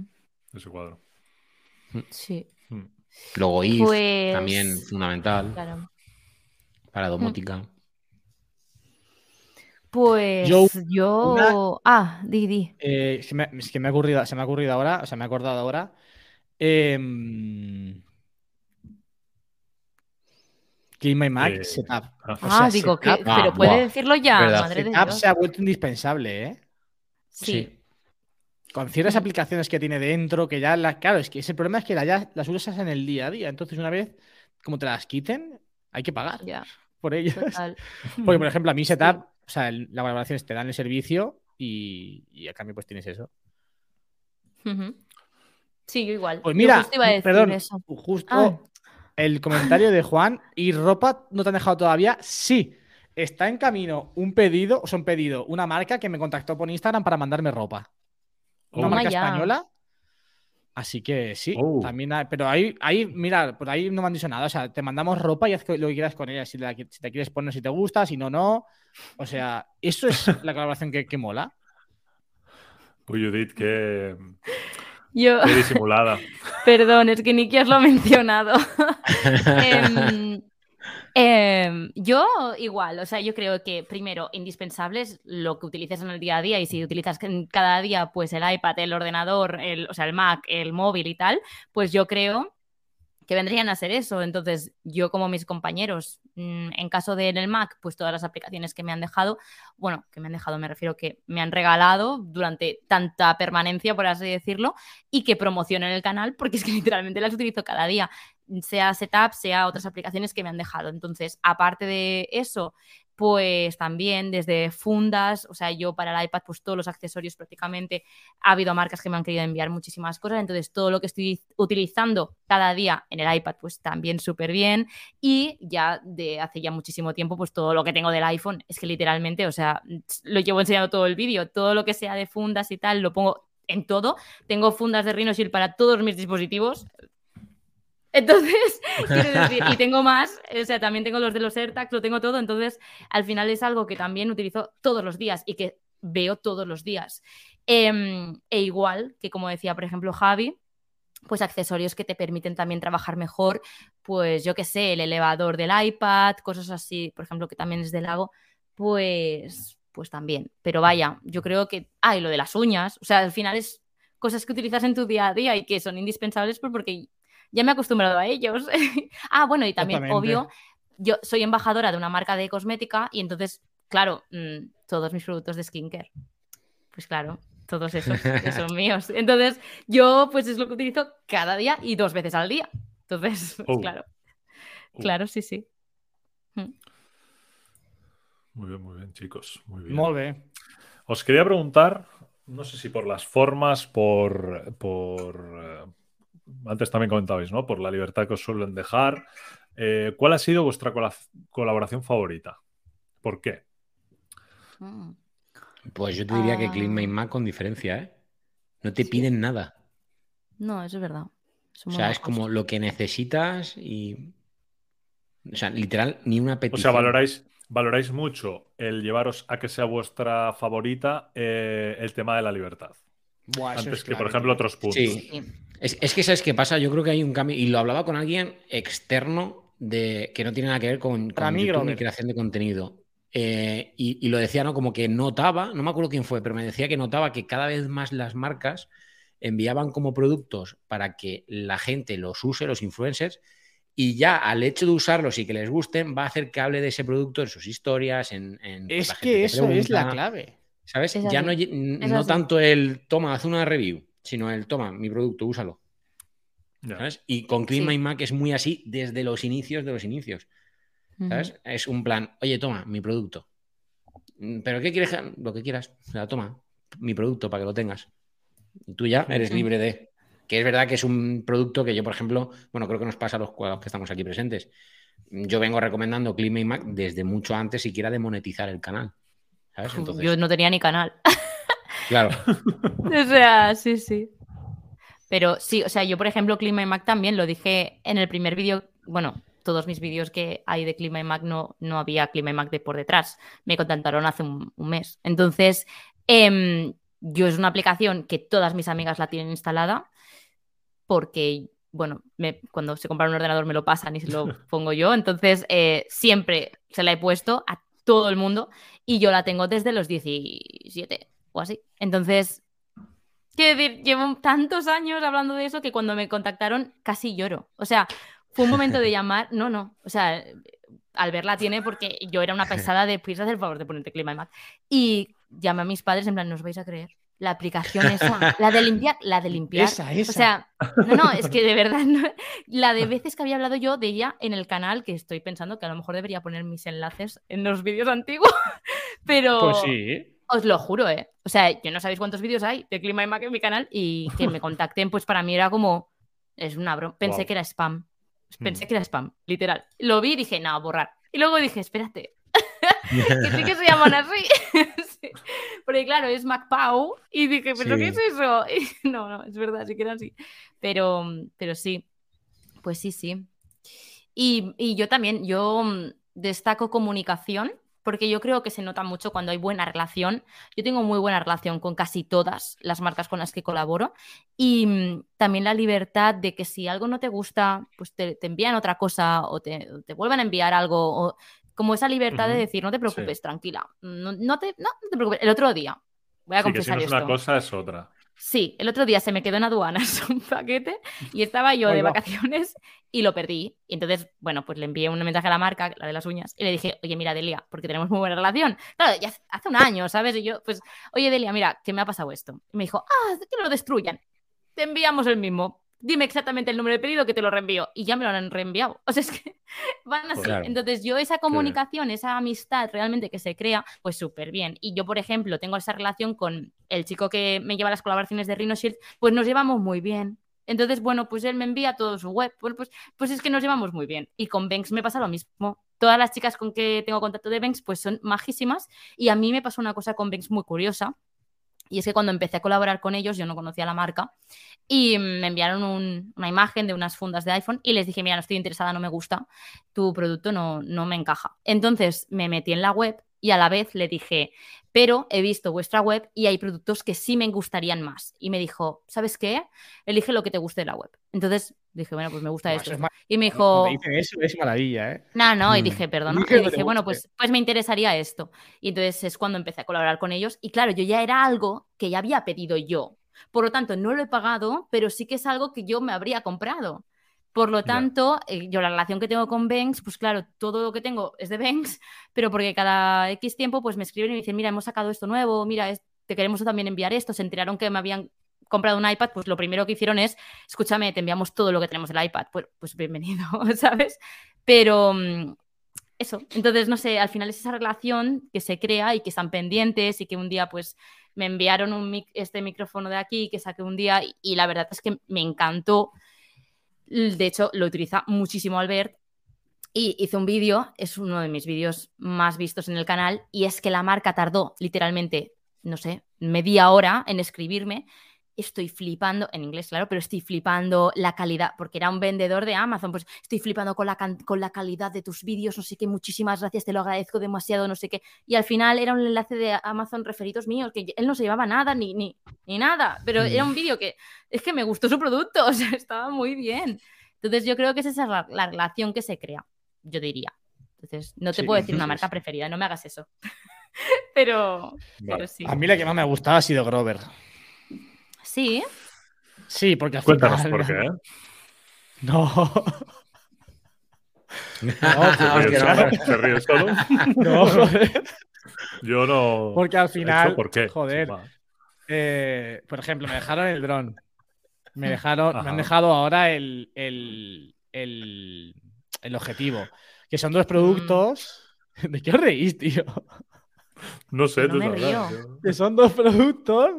Speaker 1: ese cuadro.
Speaker 3: Sí,
Speaker 1: Mm.
Speaker 4: Logo if,
Speaker 3: Pues-
Speaker 4: también fundamental
Speaker 3: claro.
Speaker 4: para domótica.
Speaker 3: Pues
Speaker 2: Yo-
Speaker 3: yo.
Speaker 2: una-
Speaker 3: Ah, di, di.
Speaker 2: Eh, es, que me, es que me ha ocurrido, se me ha ocurrido ahora, o sea, me he acordado ahora. Game My Mac
Speaker 1: Eh,
Speaker 2: Setup.
Speaker 1: ah.
Speaker 2: O
Speaker 3: Ah,
Speaker 2: sea,
Speaker 3: digo que.
Speaker 2: setup-
Speaker 4: Ah,
Speaker 3: pero puede
Speaker 4: buah,
Speaker 3: decirlo ya,
Speaker 4: verdad.
Speaker 3: madre de
Speaker 2: Setup
Speaker 3: Dios.
Speaker 2: se ha vuelto indispensable, ¿eh?
Speaker 3: Sí.
Speaker 2: Con ciertas
Speaker 3: Mm.
Speaker 2: aplicaciones que tiene dentro, que ya las. Claro, es que ese problema es que la- ya las usas en el día a día. Entonces, una vez como te las quiten, hay que pagar
Speaker 3: Ya,
Speaker 2: por ellas.
Speaker 3: total.
Speaker 2: Porque, por ejemplo, a mí Setup, o sea, el- la colaboración es te dan el servicio y, y a cambio, pues tienes eso.
Speaker 3: Sí, yo igual.
Speaker 2: Pues mira,
Speaker 3: justo iba a decir
Speaker 2: perdón,
Speaker 3: eso.
Speaker 2: justo
Speaker 3: Ah.
Speaker 2: el comentario de Juan y ropa no te han dejado todavía. Sí, está en camino un pedido, o sea, un pedido, una marca que me contactó por Instagram para mandarme ropa. Una
Speaker 1: Oh.
Speaker 2: marca
Speaker 3: ya.
Speaker 2: española. Así que sí,
Speaker 1: Oh.
Speaker 2: también hay, pero ahí, ahí, mira, por ahí no me han dicho nada. O sea, te mandamos ropa y haz lo que quieras con ella. Si, la- si te quieres poner, si te gusta, si no, no. O sea, eso es la colaboración que, que mola.
Speaker 1: Uy, Judith, qué,
Speaker 3: Yo,
Speaker 1: qué disimulada.
Speaker 3: perdón, es que Niki os lo ha mencionado. Em, em, yo igual, o sea, yo creo que primero, indispensable es lo que utilices en el día a día y si utilizas cada día pues el iPad, el ordenador, el, o sea, el Mac, el móvil y tal, pues yo creo que vendrían a ser eso. Entonces, yo como mis compañeros, mm, en caso de en el Mac, pues todas las aplicaciones que me han dejado, bueno, que me han dejado, me refiero que me han regalado durante tanta permanencia, por así decirlo, y que promocionen el canal, porque es que literalmente las utilizo cada día, sea Setup, sea otras aplicaciones que me han dejado. Entonces, aparte de eso, pues también desde fundas, o sea, yo para el iPad, pues todos los accesorios prácticamente, ha habido marcas que me han querido enviar muchísimas cosas, entonces todo lo que estoy utilizando cada día en el iPad, pues también súper bien. Y ya de hace ya muchísimo tiempo, pues todo lo que tengo del iPhone, es que literalmente, o sea, lo llevo enseñando todo el vídeo, todo lo que sea de fundas y tal, lo pongo en todo. Tengo fundas de Rhinoshield para todos mis dispositivos. Entonces, quiero decir, y tengo más, o sea, también tengo los de los AirTags, lo tengo todo, entonces al final es algo que también utilizo todos los días y que veo todos los días. Em, e igual que como decía, por ejemplo, Javi, pues accesorios que te permiten también trabajar mejor, pues yo qué sé, el elevador del iPad, cosas así, por ejemplo, que también es de Lago, pues, pues también. Pero vaya, yo creo que, ah, y lo de las uñas, o sea, al final es cosas que utilizas en tu día a día y que son indispensables pues porque ya me he acostumbrado a ellos. ah, bueno, y también, obvio, yo soy embajadora de una marca de cosmética y entonces, claro, mm, todos mis productos de skincare, pues claro, todos esos que son míos. Entonces, yo pues es lo que utilizo cada día y dos veces al día. Entonces, pues,
Speaker 1: Oh.
Speaker 3: claro,
Speaker 1: Oh.
Speaker 3: claro, sí, sí.
Speaker 1: Muy bien, muy bien, chicos. Muy bien.
Speaker 2: Molt bé.
Speaker 1: Os quería preguntar, no sé si por las formas, por, por eh, antes también comentabais, ¿no? Por la libertad que os suelen dejar. eh, ¿Cuál ha sido vuestra cola- colaboración favorita? ¿Por qué?
Speaker 3: Mm.
Speaker 4: Pues yo te diría que Clean My
Speaker 3: Ah.
Speaker 4: Mac con diferencia, ¿eh? No te
Speaker 3: Sí.
Speaker 4: piden nada.
Speaker 3: No, eso es verdad.
Speaker 4: O sea, es como lo que necesitas y. O sea, literal, ni una
Speaker 1: O
Speaker 4: petición.
Speaker 1: sea, valoráis, valoráis mucho el llevaros a que sea vuestra favorita eh, el tema de la libertad.
Speaker 2: Buah,
Speaker 1: Antes
Speaker 2: es
Speaker 1: que, por ejemplo, otros puntos.
Speaker 4: Sí. Es, es que, ¿sabes qué pasa? Yo creo que hay un cambio, y lo hablaba con alguien externo de que no tiene nada que ver con, con
Speaker 2: mí,
Speaker 4: YouTube ni
Speaker 2: Grover.
Speaker 4: creación de contenido. Eh, y, y lo decía, ¿no? Como que notaba, no me acuerdo quién fue, pero me decía que notaba que cada vez más las marcas enviaban como productos para que la gente los use, los influencers, y ya al hecho de usarlos y que les gusten, va a hacer que hable de ese producto en sus historias, en... en
Speaker 2: Es que eso es la clave.
Speaker 4: ¿Sabes?
Speaker 3: Es
Speaker 4: ya
Speaker 3: así,
Speaker 4: no, no tanto el toma, haz una review, sino el toma, mi producto, úsalo. Y con Clean
Speaker 3: Sí.
Speaker 4: My Mac es muy así desde los inicios de los inicios. ¿Sabes? Es un plan, oye, toma, mi producto. Mm, ¿Pero qué quieres? Lo que quieras. O sea, toma, mi producto para que lo tengas. Y tú ya eres libre de. Que es verdad que es un producto que yo, por ejemplo, bueno, creo que nos pasa a los, a los que estamos aquí presentes. Yo vengo recomendando Clean My Mac desde mucho antes siquiera de monetizar el canal. ¿Sabes? Entonces,
Speaker 3: Yo no tenía ni canal.
Speaker 4: claro.
Speaker 3: O sea, sí, sí. Pero sí, o sea, yo, por ejemplo, Clima y Mac también lo dije en el primer vídeo. Bueno, todos mis vídeos que hay de Clima y Mac no, no había Clima y Mac de por detrás. Me contactaron hace un, un mes. Entonces, em, yo es una aplicación que todas mis amigas la tienen instalada porque, bueno, me- cuando se compra un ordenador me lo pasan y se lo pongo yo. Entonces, eh, siempre se la he puesto a todo el mundo y yo la tengo desde los 17 o así. Entonces, quiero decir, llevo tantos años hablando de eso que cuando me contactaron casi lloro. O sea, fue un momento de llamar, no, no, o sea, al verla tiene porque yo era una pesada de, puedes hacer el favor de ponerte clima y Mac. Y llamé a mis padres en plan, no os vais a creer. La aplicación esa, la de limpiar, la de limpiar.
Speaker 2: Esa, esa.
Speaker 3: O sea, no, no, es que de verdad, no- la de veces que había hablado yo de ella en el canal, que estoy pensando que a lo mejor debería poner mis enlaces en los vídeos antiguos, pero
Speaker 2: Pues sí.
Speaker 3: Os lo juro, ¿eh? O sea, yo no sabéis cuántos vídeos hay de Clima y Mac en mi canal y que me contacten, pues para mí era como, es una broma, pensé que era spam, pensé
Speaker 1: Mm.
Speaker 3: que era spam, literal. Lo vi y dije, no, borrar. Y luego dije, espérate, que sí que se llaman así. Sí. Porque claro, es MacPau. Y dije, ¿pero
Speaker 4: Sí.
Speaker 3: qué es eso? Y no, no, es verdad, sí que era así. Pero, pero sí, pues sí, sí. Y, y yo también, yo mm, destaco comunicación, porque yo creo que se nota mucho cuando hay buena relación. Yo tengo muy buena relación con casi todas las marcas con las que colaboro. Y mm, también la libertad de que si algo no te gusta, pues te, te envían otra cosa o te, te vuelvan a enviar algo. O, como esa libertad de decir, no te preocupes, tranquila. No, no te, no, no te preocupes. El otro día, voy a
Speaker 1: Sí, que si
Speaker 3: confesar
Speaker 1: no es
Speaker 3: esto.
Speaker 1: una cosa, es otra.
Speaker 3: Sí, el otro día se me quedó en aduanas un paquete y estaba yo de
Speaker 2: va.
Speaker 3: vacaciones y lo perdí. Y entonces, bueno, pues le envié un mensaje a la marca, la de las uñas, y le dije, oye, mira, Delia, porque tenemos muy buena relación. Claro, ya hace- un año, ¿sabes? Y yo, pues, oye, Delia, mira, que me ha pasado esto. Y me dijo, ah, que lo destruyan. Te enviamos el mismo. Dime exactamente el número de pedido que te lo reenvío. Y ya me lo han reenviado. O sea, es que van así.
Speaker 4: Claro.
Speaker 3: Entonces, yo esa comunicación, esa amistad realmente que se crea, pues súper bien. Y yo, por ejemplo, tengo esa relación con el chico que me lleva las colaboraciones de Rhino Shield, pues nos llevamos muy bien. Entonces, bueno, pues él me envía todo su web. Pues, pues es que nos llevamos muy bien. Y con Banks me pasa lo mismo. Todas las chicas con que tengo contacto de Banks, pues son majísimas. Y a mí me pasó una cosa con Banks muy curiosa. Y es que cuando empecé a colaborar con ellos, yo no conocía la marca, y me enviaron un- una imagen de unas fundas de iPhone y les dije, mira, no estoy interesada, no me gusta, tu producto no me encaja. Entonces me metí en la web y a la vez le dije, pero he visto vuestra web y hay productos que sí me gustarían más. Y me dijo, ¿sabes qué? Elige lo que te guste de la web. Entonces dije, bueno, pues me gusta esto.
Speaker 2: es
Speaker 3: Y me dijo,
Speaker 2: dicen eso es maravilla, ¿eh?
Speaker 3: no, no, y
Speaker 4: Mm.
Speaker 3: dije.
Speaker 2: Dije
Speaker 3: Y dije, bueno, pues, pues me interesaría esto. Y entonces es cuando empecé a colaborar con ellos. Y claro, yo ya era algo que ya había pedido yo. Por lo tanto, no lo he pagado, pero sí que es algo que yo me habría comprado. Por lo tanto, eh, yo la relación que tengo con Banks, pues claro, todo lo que tengo es de Banks, pero porque cada X tiempo pues me escriben y me dicen, mira, hemos sacado esto nuevo, mira, es- te queremos también enviar esto. Se enteraron que me habían comprado un iPad, pues lo primero que hicieron es, escúchame, te enviamos todo lo que tenemos del iPad. Pues, pues bienvenido, ¿sabes? Pero mm, eso, entonces no sé, al final es esa relación que se crea y que están pendientes y que un día pues me enviaron un mic- este micrófono de aquí que saqué un día y, y la verdad es que me encantó. De hecho, lo utiliza muchísimo Albert y hice un vídeo, es uno de mis vídeos más vistos en el canal, y es que la marca tardó literalmente, no sé, media hora en escribirme. Estoy flipando, en inglés, claro, pero estoy flipando la calidad, porque era un vendedor de Amazon, pues estoy flipando con la, con la calidad de tus vídeos, no sé qué, muchísimas gracias, te lo agradezco demasiado, no sé qué. Y al final era un enlace de Amazon referidos míos, que él no se llevaba nada, ni, ni, ni nada, pero era un vídeo que es que me gustó su producto, o sea, estaba muy bien. Entonces yo creo que esa es la, la relación que se crea, yo diría. Entonces, no te
Speaker 2: Sí,
Speaker 3: puedo decir una marca preferida, no me hagas eso. pero, pero
Speaker 1: Vale.
Speaker 3: sí.
Speaker 2: A mí la que más me ha gustado ha sido Grover.
Speaker 3: Sí,
Speaker 2: Sí, porque al
Speaker 1: Cuéntanos
Speaker 2: final-
Speaker 1: por qué. ¿eh?
Speaker 2: No.
Speaker 1: Se ríe
Speaker 2: que no.
Speaker 1: solo, se ríe solo.
Speaker 2: No, joder.
Speaker 1: Yo no.
Speaker 2: Porque al
Speaker 1: ¿Eso
Speaker 2: final,
Speaker 1: ¿Por qué?
Speaker 2: joder, eh, por ejemplo, me dejaron el dron. Me dejaron, me
Speaker 1: Ajá.
Speaker 2: han dejado ahora el, el, el, el objetivo. Que son dos productos. ¿De qué os reís, tío?
Speaker 1: No sé,
Speaker 3: No
Speaker 1: tú
Speaker 3: me
Speaker 1: sabrás.
Speaker 3: río.
Speaker 2: Que son dos productos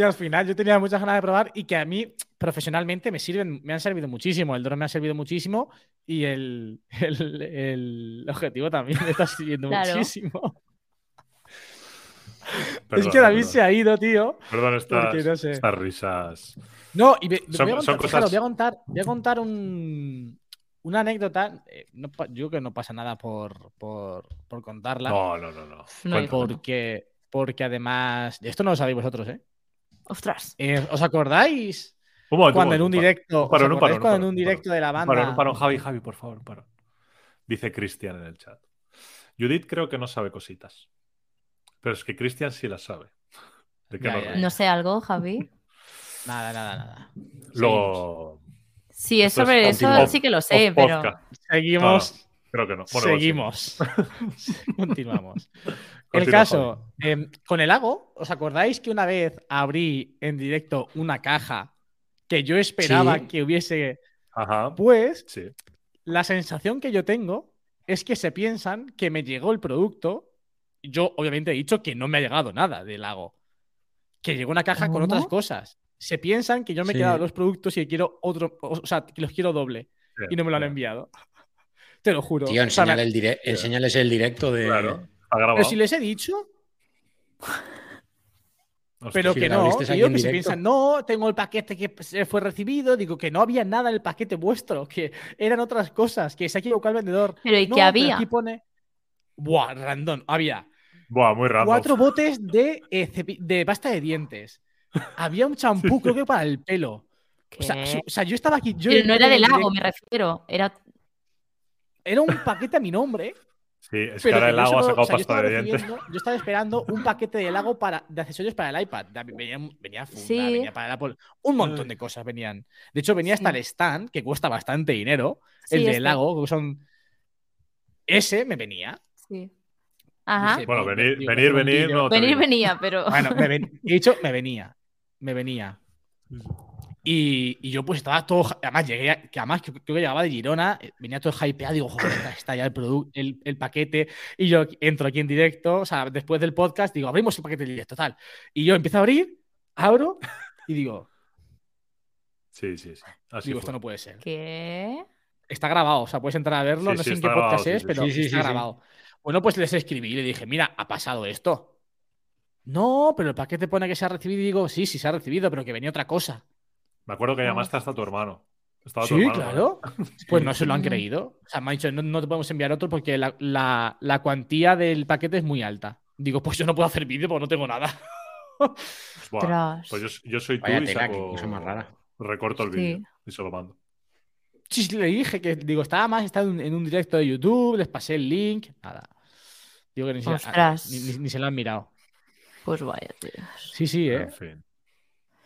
Speaker 2: que al final yo tenía muchas ganas de probar y que a mí profesionalmente me sirven, me han servido muchísimo. El dron me ha servido muchísimo y el, el, el objetivo también me está sirviendo
Speaker 3: Claro.
Speaker 2: muchísimo.
Speaker 1: Perdón,
Speaker 2: es que David
Speaker 1: perdón.
Speaker 2: se ha ido, tío.
Speaker 1: Perdón, estas,
Speaker 2: porque no sé.
Speaker 1: estas risas.
Speaker 2: No, y
Speaker 1: Son-
Speaker 2: voy, a contar, voy a contar, voy a contar un, una anécdota. eh, no yo creo que no pasa nada por, por, por contarla.
Speaker 1: No, no, no, no.
Speaker 2: Porque, porque además. Esto no lo sabéis vosotros, ¿eh?
Speaker 3: Ostras.
Speaker 2: Eh, ¿Os acordáis
Speaker 1: Un momento,
Speaker 2: cuando
Speaker 1: un
Speaker 2: en un directo,
Speaker 1: Un parón,
Speaker 2: ¿os
Speaker 1: un
Speaker 2: acordáis
Speaker 1: parón,
Speaker 2: cuando en un directo de la banda?
Speaker 1: parón, un parón. Javi, Javi, por favor, parón. Dice Cristian en el chat. Judith creo que no sabe cositas. Pero es que Cristian sí las sabe. ¿De qué
Speaker 2: Ya, ya?
Speaker 3: No sé algo, Javi.
Speaker 2: Nada, nada, nada.
Speaker 1: Luego.
Speaker 3: Sí, es sobre eso sí que lo sé, pero.
Speaker 1: podcast.
Speaker 2: Seguimos.
Speaker 1: Creo que no. Bueno, igual sí.
Speaker 2: Seguimos. Continuamos. El caso, em, con el lago, ¿os acordáis que una vez abrí en directo una caja que yo esperaba
Speaker 4: Sí.
Speaker 2: que hubiese?
Speaker 1: Ajá.
Speaker 2: Pues
Speaker 1: Sí.
Speaker 2: la sensación que yo tengo es que se piensan que me llegó el producto. Yo obviamente he dicho que no me ha llegado nada del lago. Que llegó una caja con otras cosas. Se piensan que yo me he
Speaker 4: Sí.
Speaker 2: quedado los productos y que quiero otro, o sea, que los quiero doble
Speaker 1: sí,
Speaker 2: y no me lo han
Speaker 1: sí.
Speaker 2: enviado. Te lo juro.
Speaker 4: Tío, enséñale el dire- enséñales el directo de.
Speaker 1: Claro.
Speaker 2: Pero si les he dicho,
Speaker 1: Hostia,
Speaker 2: pero
Speaker 4: si
Speaker 2: que no,
Speaker 4: viste
Speaker 2: que
Speaker 4: directo.
Speaker 2: piensan, no, tengo el paquete que se fue recibido, digo que no había nada en el paquete vuestro, que eran otras cosas, que se ha equivocado el vendedor.
Speaker 3: Pero ¿y
Speaker 2: No,
Speaker 3: qué había?
Speaker 2: Aquí pone. Buah, random. Había
Speaker 1: Buah, muy random.
Speaker 2: cuatro botes de, eh, cepi- de pasta de dientes. Había un champú, creo que para el pelo. O sea, yo estaba aquí. Yo
Speaker 3: Pero no era del lago, me refiero. Era.
Speaker 2: Era un paquete a mi nombre.
Speaker 1: Sí, es que ahora el agua ha sacado
Speaker 2: o sea,
Speaker 1: pasta de dientes.
Speaker 2: Yo estaba esperando un paquete de lago para, de accesorios para el iPad. Venía, venía funda,
Speaker 3: Sí.
Speaker 2: venía para el Apple. Un montón de cosas venían. De hecho, venía hasta el stand, que cuesta bastante dinero.
Speaker 3: Sí,
Speaker 2: el del
Speaker 3: este.
Speaker 2: lago, que son. Ese me venía.
Speaker 3: Sí. Ajá.
Speaker 1: Bueno,
Speaker 2: "Voy-
Speaker 1: venir,
Speaker 2: digo,
Speaker 1: venir, venir.
Speaker 2: vídeo".
Speaker 1: No, te
Speaker 3: Venir venía, pero.
Speaker 2: Bueno, me ven- he dicho, me venía. Me venía. Y, y yo pues estaba todo, además llegué, a- que además creo que llegaba de Girona, eh, venía todo hypeado, digo, joder, está- está ya el, produ- el, el paquete, y yo entro aquí en directo, o sea, después del podcast, digo, abrimos el paquete en directo, tal. Y yo empiezo a abrir, abro, y digo,
Speaker 1: Sí, sí, sí. Así
Speaker 2: digo,
Speaker 1: fue.
Speaker 2: esto no puede ser.
Speaker 3: ¿Qué?
Speaker 2: Está grabado, o sea, puedes entrar a verlo,
Speaker 1: Sí,
Speaker 2: no
Speaker 1: sí,
Speaker 2: sé en qué
Speaker 1: grabado,
Speaker 2: podcast
Speaker 1: sí,
Speaker 2: es, pero
Speaker 4: sí. Sí, sí,
Speaker 2: está
Speaker 4: sí, sí.
Speaker 2: grabado. Bueno, pues les escribí y le dije, mira, ha pasado esto. No, pero el paquete pone que se ha recibido y digo, sí, sí se ha recibido, pero que venía otra cosa.
Speaker 1: Me acuerdo que
Speaker 3: Ah.
Speaker 1: llamaste hasta a tu hermano. Estaba tu
Speaker 2: Sí,
Speaker 1: hermano,
Speaker 2: claro. Pues no se lo han creído. O sea, me han dicho, no, no te podemos enviar otro porque la, la- la cuantía del paquete es muy alta. Digo, pues yo no puedo hacer vídeo porque no tengo nada.
Speaker 1: ¿no? Buah,
Speaker 3: Ostras.
Speaker 1: Pues yo, yo soy tú
Speaker 4: Vaya
Speaker 1: y saco-
Speaker 4: más rara.
Speaker 1: recorto el
Speaker 3: Sí.
Speaker 1: vídeo y se lo mando.
Speaker 2: Sí, sí, le dije que, digo, estaba más, estaba en, un directo de YouTube, les pasé el link, nada. Digo que ni, se- ni- ni- ni se lo han mirado.
Speaker 3: Pues vaya, tío.
Speaker 2: Sí, sí, ¿eh?
Speaker 1: En fin.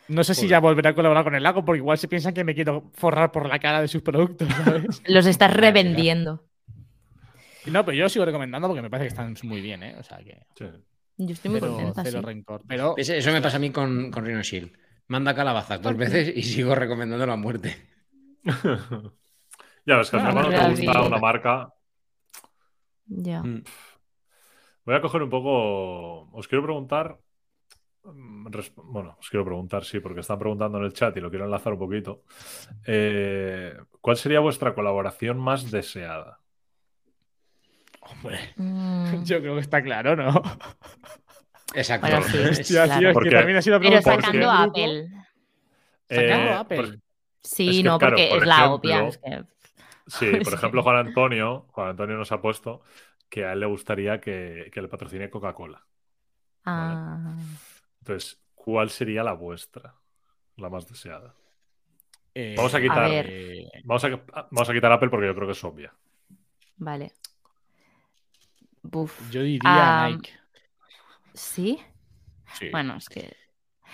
Speaker 2: No sé si ya volverá a colaborar con el lago porque igual se piensan que me quiero forrar por la cara de sus productos, ¿sabes?
Speaker 3: Los estás revendiendo.
Speaker 2: no, pero yo sigo recomendando porque me parece que están muy bien, ¿eh? O sea que.
Speaker 1: Sí.
Speaker 3: Yo estoy muy
Speaker 2: Cero,
Speaker 3: contenta,
Speaker 2: cero
Speaker 3: sí.
Speaker 2: rencor. Pero.
Speaker 4: Eso me pasa a mí con, con Rhino Shield. Manda calabazas dos veces y sigo recomendándolo a muerte.
Speaker 1: ya ves que al
Speaker 2: No,
Speaker 1: final cuando te
Speaker 3: no,
Speaker 1: gusta
Speaker 3: no.
Speaker 1: una marca.
Speaker 3: Ya.
Speaker 4: Mm.
Speaker 1: Voy a coger un poco. Os quiero preguntar bueno, os quiero preguntar, sí, porque están preguntando en el chat y lo quiero enlazar un poquito. Eh, ¿Cuál sería vuestra colaboración más deseada?
Speaker 2: Hombre,
Speaker 3: Mm,
Speaker 2: yo creo que está claro, ¿no?
Speaker 4: Exacto.
Speaker 3: Bueno, sí,
Speaker 4: Es-
Speaker 2: Hostia,
Speaker 3: claro.
Speaker 2: tío, es
Speaker 1: Porque-
Speaker 2: que también ha sido
Speaker 3: Pero
Speaker 2: pregunta
Speaker 1: porque-
Speaker 3: sacando. Apple.
Speaker 2: Sacando
Speaker 1: Eh,
Speaker 2: a Apple.
Speaker 3: Sí,
Speaker 1: Es que,
Speaker 3: no,
Speaker 1: claro,
Speaker 3: porque
Speaker 1: por
Speaker 3: es la obvia. es que-
Speaker 1: Sí, por ejemplo, Juan Antonio, Juan Antonio nos ha puesto que a él le gustaría que, que le patrocine Coca-Cola.
Speaker 3: Ah,
Speaker 1: Entonces, ¿cuál sería la vuestra? La más deseada.
Speaker 2: Eh,
Speaker 1: Vamos a quitar- Vamos a, vamos a quitar Apple porque yo creo que es obvia.
Speaker 3: vale. Buf.
Speaker 2: yo diría Nike.
Speaker 3: ¿Sí?
Speaker 2: Sí.
Speaker 3: Bueno, es que.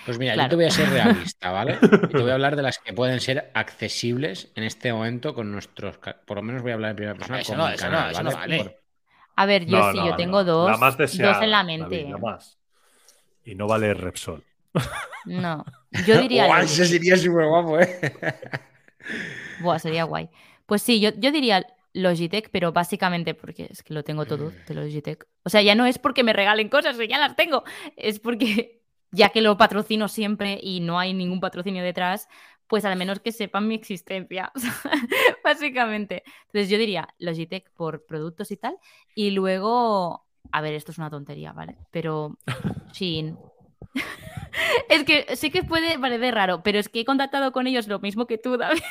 Speaker 4: Pues mira,
Speaker 3: Claro.
Speaker 4: yo te voy a ser realista, ¿vale? Y te voy a hablar de las que pueden ser accesibles en este momento con nuestros. Por lo menos voy a hablar en primera persona
Speaker 2: Eso
Speaker 4: con
Speaker 2: no,
Speaker 4: mi
Speaker 2: eso no, eso no
Speaker 4: ¿vale? Por-
Speaker 3: A ver, yo
Speaker 1: No,
Speaker 3: sí,
Speaker 1: no,
Speaker 3: yo
Speaker 1: no.
Speaker 3: tengo dos.
Speaker 1: La más deseada.
Speaker 3: dos en la
Speaker 1: David,
Speaker 3: mente.
Speaker 1: la más. Y no vale Repsol.
Speaker 3: No. Yo diría.
Speaker 4: Guau, ese sería súper guapo, ¿eh?
Speaker 3: Buah, sería guay. Pues sí, yo, yo diría Logitech, pero básicamente porque es que lo tengo todo de Logitech. O sea, ya no es porque me regalen cosas, que ya las tengo, es porque ya que lo patrocino siempre y no hay ningún patrocinio detrás, pues al menos que sepan mi existencia, básicamente. Entonces yo diría Logitech por productos y tal, y luego, a ver, esto es una tontería, ¿vale? Pero Shein. Es que sí que puede parecer raro, pero es que he contactado con ellos lo mismo que tú, David.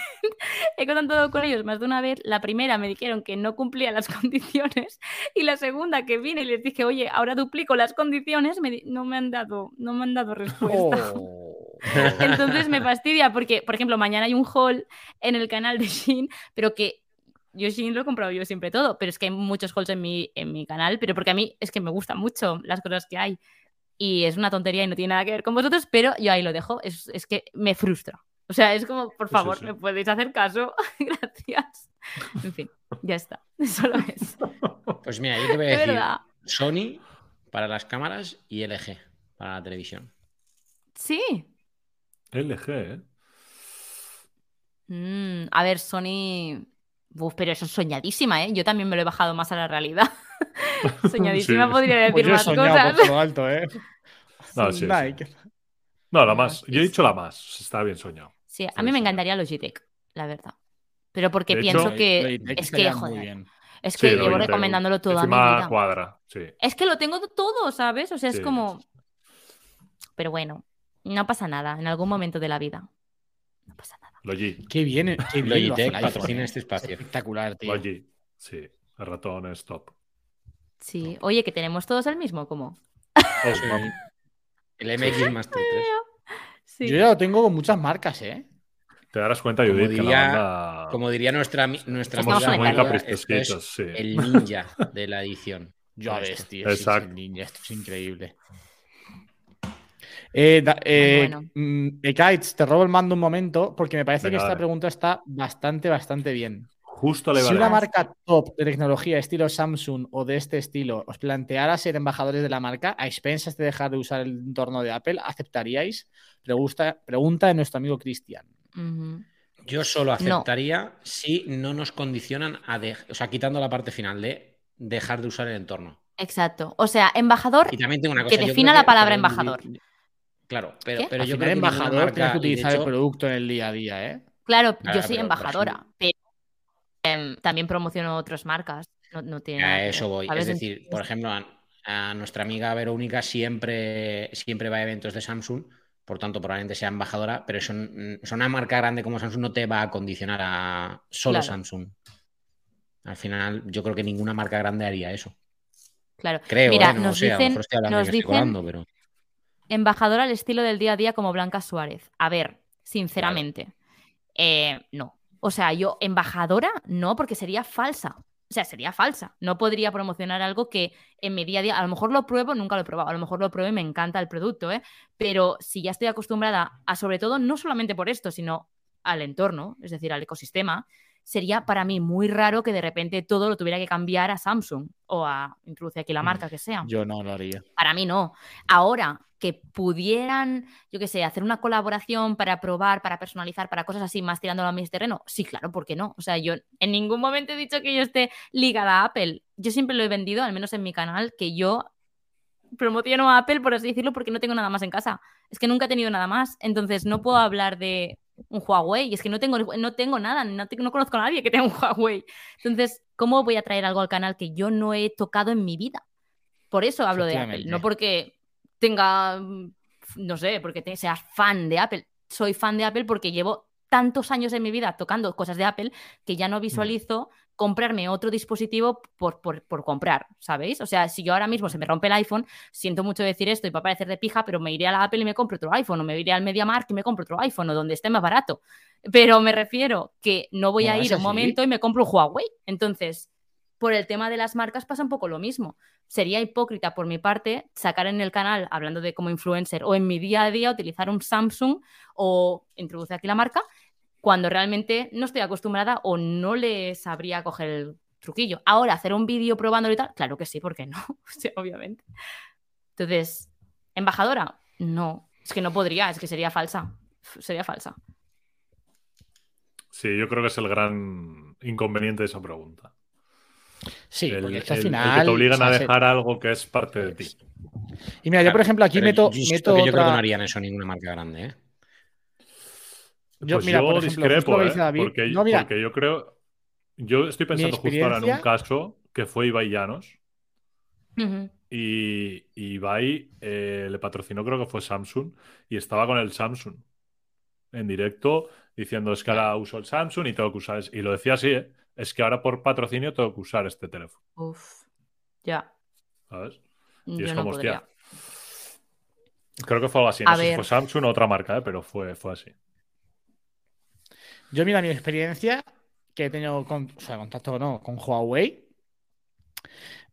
Speaker 3: he contactado con ellos más de una vez. La primera me dijeron que no cumplía las condiciones y la segunda que vine y les dije, oye, ahora duplico las condiciones, me no me han dado, no me han dado respuesta.
Speaker 2: Oh.
Speaker 3: Entonces me fastidia porque, por ejemplo, mañana hay un haul en el canal de Shin, pero que yo Shin lo he comprado yo siempre todo, pero es que hay muchos hauls en mi, en mi canal, pero porque a mí es que me gustan mucho las cosas que hay. Y es una tontería y no tiene nada que ver con vosotros, pero yo ahí lo dejo. Es, es que me frustra. O sea, es como, por
Speaker 1: Sí,
Speaker 3: favor,
Speaker 1: sí.
Speaker 3: ¿me podéis hacer caso? Gracias. En fin, ya está. Solo es.
Speaker 4: Pues mira, yo te voy a
Speaker 3: De
Speaker 4: decir
Speaker 3: verdad.
Speaker 4: Sony para las cámaras y LG para la televisión.
Speaker 3: Sí.
Speaker 1: LG, ¿eh?
Speaker 3: Mm, a ver, Sony. Uf, pero eso es soñadísima, ¿eh? Yo también me lo he bajado más a la realidad. soñadísima
Speaker 1: Sí.
Speaker 3: podría decir
Speaker 2: Pues yo he
Speaker 3: más
Speaker 2: soñado
Speaker 3: cosas.
Speaker 2: por lo alto, ¿eh?
Speaker 1: No, sí. No, la más. Yo he dicho la más. Está bien soñado.
Speaker 3: Sí, a mí me encantaría Logitech, la verdad. Pero porque
Speaker 1: De
Speaker 3: pienso
Speaker 1: hecho,
Speaker 3: que.
Speaker 2: Logitech
Speaker 3: Es que, joder.
Speaker 2: bien.
Speaker 3: Es que
Speaker 1: lo
Speaker 3: llevo
Speaker 1: Logitech.
Speaker 3: recomendándolo toda mi vida.
Speaker 1: cuadra, sí.
Speaker 3: Es que lo tengo todo, ¿sabes? O sea, es
Speaker 1: Sí,
Speaker 3: como. Pero bueno, no pasa nada en algún momento de la vida. No pasa nada.
Speaker 1: Logi.
Speaker 2: Qué bien, qué bien
Speaker 4: Logitech
Speaker 2: el
Speaker 4: patrocina este espacio.
Speaker 2: Espectacular, tío.
Speaker 1: Logi. Sí. El ratón es top.
Speaker 3: Sí. Oye, que tenemos todos el mismo, ¿cómo?
Speaker 1: Oh,
Speaker 4: Sí. El MX Master 3.
Speaker 3: Sí.
Speaker 2: Yo ya lo tengo con muchas marcas, ¿eh?
Speaker 1: Te darás cuenta,
Speaker 4: Como
Speaker 1: Judith, que
Speaker 4: diría-
Speaker 1: la banda.
Speaker 4: Como diría nuestra, nuestra
Speaker 3: Somos
Speaker 4: amiga
Speaker 3: muy
Speaker 4: María,
Speaker 1: caprichositos,
Speaker 4: esto es
Speaker 1: sí.
Speaker 4: el ninja de la edición.
Speaker 2: Ves,
Speaker 4: esto.
Speaker 2: tío. sí, sí,
Speaker 1: Exacto.
Speaker 2: ninja, esto es increíble. Eh, da- eh,
Speaker 3: Bueno.
Speaker 2: mm, Ekaitz, te robo el mando un momento porque me parece
Speaker 1: Venga,
Speaker 2: que esta pregunta está bastante, bastante bien.
Speaker 1: Justo le va
Speaker 2: Si
Speaker 1: a
Speaker 2: una marca top de tecnología estilo Samsung o de este estilo os planteara ser embajadores de la marca a expensas de dejar de usar el entorno de Apple, ¿aceptaríais? Pregunta, pregunta de nuestro amigo Cristian.
Speaker 4: Yo solo
Speaker 3: No.
Speaker 4: aceptaría si no nos condicionan a dejar, o sea, quitando la parte final de dejar de usar el entorno.
Speaker 3: Exacto. O sea, embajador.
Speaker 4: Y también tengo una
Speaker 3: Que
Speaker 4: cosa. yo
Speaker 3: defina la palabra embajador.
Speaker 4: Claro, pero,
Speaker 3: ¿Qué?
Speaker 4: pero
Speaker 2: Al
Speaker 4: yo creo que
Speaker 2: embajador tienes que utilizar
Speaker 4: hecho,
Speaker 2: el producto en el día a día, ¿eh?
Speaker 3: Claro,
Speaker 4: Claro,
Speaker 3: yo soy
Speaker 4: pero,
Speaker 3: embajadora, pero em, también promociono otras marcas. No, no tiene
Speaker 4: A eso voy.
Speaker 3: ¿sabes?
Speaker 4: Es decir, por ejemplo, a, a nuestra amiga Verónica siempre, siempre va a eventos de Samsung, por tanto, probablemente sea embajadora, pero eso, n- o sea, una marca grande como Samsung no te va a condicionar a solo
Speaker 3: Claro.
Speaker 4: Samsung. Al final, yo creo que ninguna marca grande haría eso.
Speaker 3: Claro.
Speaker 4: Creo,
Speaker 3: Mira,
Speaker 4: ¿eh? no
Speaker 3: nos
Speaker 4: sé, a lo
Speaker 3: dicen-
Speaker 4: mejor estoy hablando
Speaker 3: nos
Speaker 4: y me estoy
Speaker 3: dicen-
Speaker 4: colando, pero.
Speaker 3: Embajadora al estilo del día a día como Blanca Suárez. A ver, sinceramente, eh, no. O sea, yo embajadora no, porque sería falsa. O sea, sería falsa. No podría promocionar algo que en mi día a día, a lo mejor lo pruebo, nunca lo he probado, a lo mejor lo pruebo y me encanta el producto, ¿eh? Pero si ya estoy acostumbrada a, sobre todo, no solamente por esto, sino al entorno, es decir, al ecosistema, sería para mí muy raro que de repente todo lo tuviera que cambiar a Samsung o a, introduce aquí la
Speaker 2: Mm,
Speaker 3: marca que sea.
Speaker 2: Yo no lo haría.
Speaker 3: Para mí no. Ahora, que pudieran, yo qué sé, hacer una colaboración para probar, para personalizar, para cosas así, más tirándolo a mi terreno, sí, claro, ¿por qué no? O sea, yo en ningún momento he dicho que yo esté ligada a Apple. Yo siempre lo he vendido, al menos en mi canal, que yo promociono a Apple, por así decirlo, porque no tengo nada más en casa. Es que nunca he tenido nada más. Entonces no puedo hablar de un Huawei. Y es que no tengo, no tengo nada, no, no conozco a nadie que tenga un Huawei. Entonces, ¿cómo voy a traer algo al canal que yo no he tocado en mi vida? Por eso hablo de Apple, no porque tenga, no sé, porque sea fan de Apple. Soy fan de Apple porque llevo tantos años en mi vida tocando cosas de Apple que ya no mm. visualizo comprarme otro dispositivo por, por, comprar, ¿sabéis? O sea, si yo ahora mismo se me rompe el iPhone, siento mucho decir esto y va a parecer de pija, pero me iré a la Apple y me compro otro iPhone, o me iré al MediaMarkt y me compro otro iPhone, o donde esté más barato. Pero me refiero que no voy a ir un momento y me compro un Huawei. Entonces, por el tema de las marcas pasa un poco lo mismo. Sería hipócrita por mi parte sacar en el canal, hablando de como influencer, o en mi día a día utilizar un Samsung o introducir aquí la marca cuando realmente no estoy acostumbrada o no le sabría coger el truquillo. Ahora, hacer un vídeo probándolo y tal, claro que sí, porque no? obviamente. Entonces, ¿embajadora? No, es que no podría, es que sería falsa. Sería falsa.
Speaker 1: Sí, yo creo que es el gran inconveniente de esa pregunta.
Speaker 2: Sí, porque al final.
Speaker 1: que te obligan a dejar algo que es parte de ti.
Speaker 2: Y mira, yo por ejemplo aquí meto.
Speaker 4: Yo, meto yo creo que no harían eso ninguna marca grande, ¿eh?
Speaker 1: Yo, pues mira, por discrepo, ¿eh? porque, yo creo. Yo estoy pensando justo ahora en un caso que fue Ibai Llanos. Y, Ibai eh, le patrocinó, creo que fue Samsung, y estaba con el Samsung en directo diciendo: Es que ahora uso el Samsung y tengo que usar. Y lo decía así, ¿eh? Es que ahora por patrocinio tengo que usar este teléfono.
Speaker 3: Uf, ya.
Speaker 1: ¿Sabes? Y es como, hostia. Creo que fue algo así. No sé si fue Samsung o otra marca, ¿eh? pero fue, fue así.
Speaker 2: Yo, mira, mi experiencia que he tenido con, o sea, contacto no, con Huawei.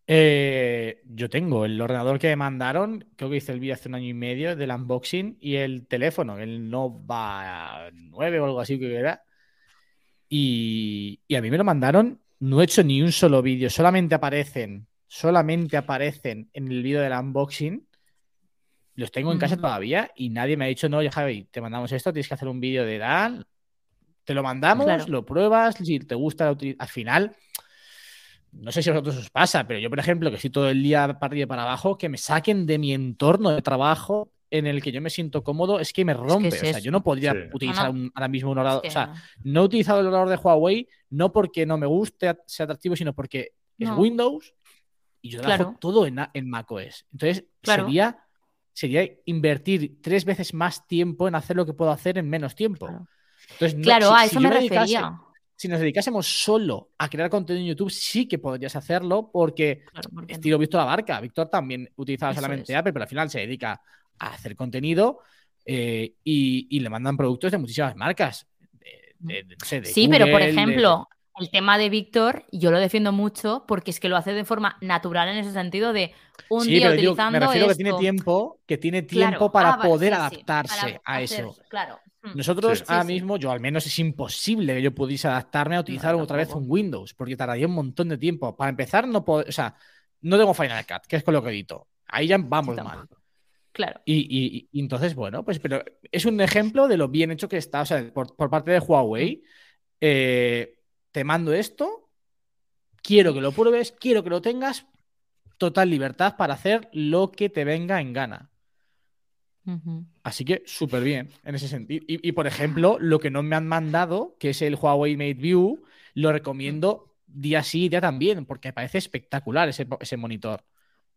Speaker 2: Eh, yo tengo el ordenador que me mandaron, creo que hice el vídeo hace un año y medio del unboxing y el teléfono, el Nova 9 o algo así que era. Y, y a mí me lo mandaron, no he hecho ni un solo vídeo, solamente aparecen, solamente aparecen en el vídeo del unboxing. Los tengo en casa todavía y nadie me ha dicho, no, ya Javi, te mandamos esto, tienes que hacer un vídeo de Dan, te lo mandamos, lo pruebas, si te gusta, al final, no sé si a vosotros os pasa, pero yo, por ejemplo, que estoy todo el día para arriba y para abajo, que me saquen de mi entorno de trabajo en el que yo me siento cómodo, es que me rompe. o sea, yo no podría utilizar ahora mismo un orador. o sea, no. he utilizado el orador de Huawei no porque no me guste, sea atractivo, sino porque es Windows y yo trabajo todo en, en macOS. Entonces, sería, sería invertir tres veces más tiempo en hacer lo que puedo hacer en menos tiempo
Speaker 3: claro, a eso me refería.
Speaker 2: Si nos dedicásemos solo a crear contenido en YouTube, sí que podrías hacerlo, porque, estilo Víctor Abarca. Víctor también utilizaba solamente Apple, pero al final se dedica a hacer contenido eh, y, le mandan productos de muchísimas marcas.
Speaker 3: sí, pero por ejemplo, el tema de Víctor, yo lo defiendo mucho porque es que lo hace de forma natural en ese sentido de un día utilizando.
Speaker 2: me refiero que tiene tiempo, que tiene tiempo para ah, poder adaptarse a eso.
Speaker 3: Claro.
Speaker 2: Mm. Nosotros ahora mismo, yo al menos es imposible que yo pudiese adaptarme a utilizar otra vez un Windows, porque tardaría un montón de tiempo. Para empezar, no puedo, o sea, no tengo Final Cut, que es con lo que edito. Ahí ya vamos mal.
Speaker 3: Claro.
Speaker 2: Y, entonces, bueno, pues pero es un ejemplo de lo bien hecho que está, o sea, por, parte de Huawei. Eh, te mando esto, quiero que lo pruebes, quiero que lo tengas, total libertad para hacer lo que te venga en gana. Así que súper bien en ese sentido. Y, por ejemplo, lo que no me han mandado, que es el Huawei Mate View, lo recomiendo día sí, día también, porque me parece espectacular ese, monitor.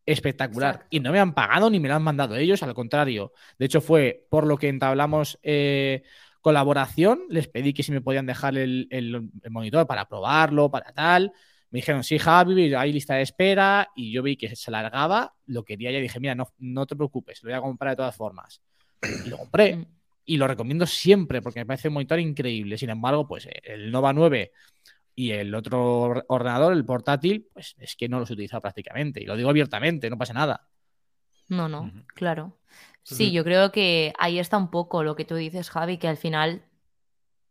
Speaker 2: Espectacular. Y no me han pagado ni me lo han mandado ellos, al contrario. De hecho, fue por lo que entablamos eh, colaboración. Les pedí que si me podían dejar el monitor para probarlo, para tal. Me dijeron, sí, Javi, hay lista de espera y yo vi que se alargaba, lo quería y dije, mira, no, no te preocupes, lo voy a comprar de todas formas. Y lo compré mm. y lo recomiendo siempre porque me parece un monitor increíble. Sin embargo, pues el Nova 9 y el otro ordenador, el portátil, pues es que no los he utilizado prácticamente. Y lo digo abiertamente, no pasa nada.
Speaker 3: No, no, claro. Sí, yo creo que ahí está un poco lo que tú dices, Javi, que al final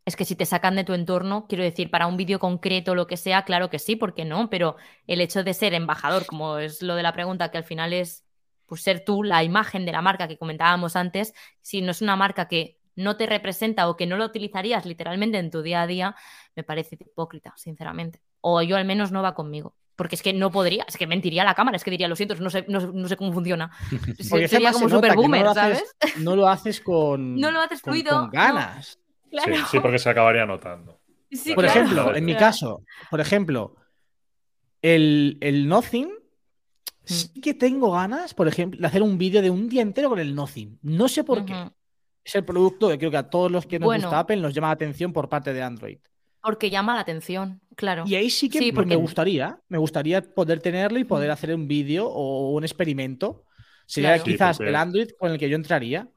Speaker 3: es que si te sacan de tu entorno, quiero decir, para un vídeo concreto, lo que sea, claro que sí, ¿por qué no? Pero el hecho de ser embajador, como es lo de la pregunta, que al final es pues, ser tú la imagen de la marca que comentábamos antes, si no es una marca que no te representa o que no lo utilizarías literalmente en tu día a día, me parece hipócrita, sinceramente. O yo al menos no va conmigo. Porque es que no podría, es que mentiría a la cámara, es que diría, lo siento, no sé, no, no sé cómo funciona.
Speaker 2: Porque
Speaker 3: Sería
Speaker 2: además
Speaker 3: como
Speaker 2: se nota
Speaker 3: super boomer,
Speaker 2: no lo
Speaker 3: ¿sabes?
Speaker 2: haces, no lo haces con,
Speaker 3: No lo haces
Speaker 2: con-
Speaker 3: fluido,
Speaker 2: con
Speaker 3: no.
Speaker 2: ganas.
Speaker 3: Claro.
Speaker 1: Sí, sí, porque se acabaría notando.
Speaker 3: Sí,
Speaker 2: Por
Speaker 3: claro.
Speaker 2: ejemplo, en mi caso, por ejemplo, el, el Nothing, sí que tengo ganas, por ejemplo, de hacer un vídeo de un día entero con el Nothing. No sé por qué. Es el producto que creo que a todos los que nos
Speaker 3: Bueno.
Speaker 2: gusta Apple nos llama la atención por parte de Android.
Speaker 3: Porque llama la atención, claro.
Speaker 2: Y ahí sí que
Speaker 3: Sí,
Speaker 2: pues, me gustaría, me gustaría poder tenerlo y poder hacer un vídeo o un experimento. Sería
Speaker 3: Claro.
Speaker 1: Sí,
Speaker 2: quizás
Speaker 1: porque-
Speaker 2: el Android con el que yo entraría.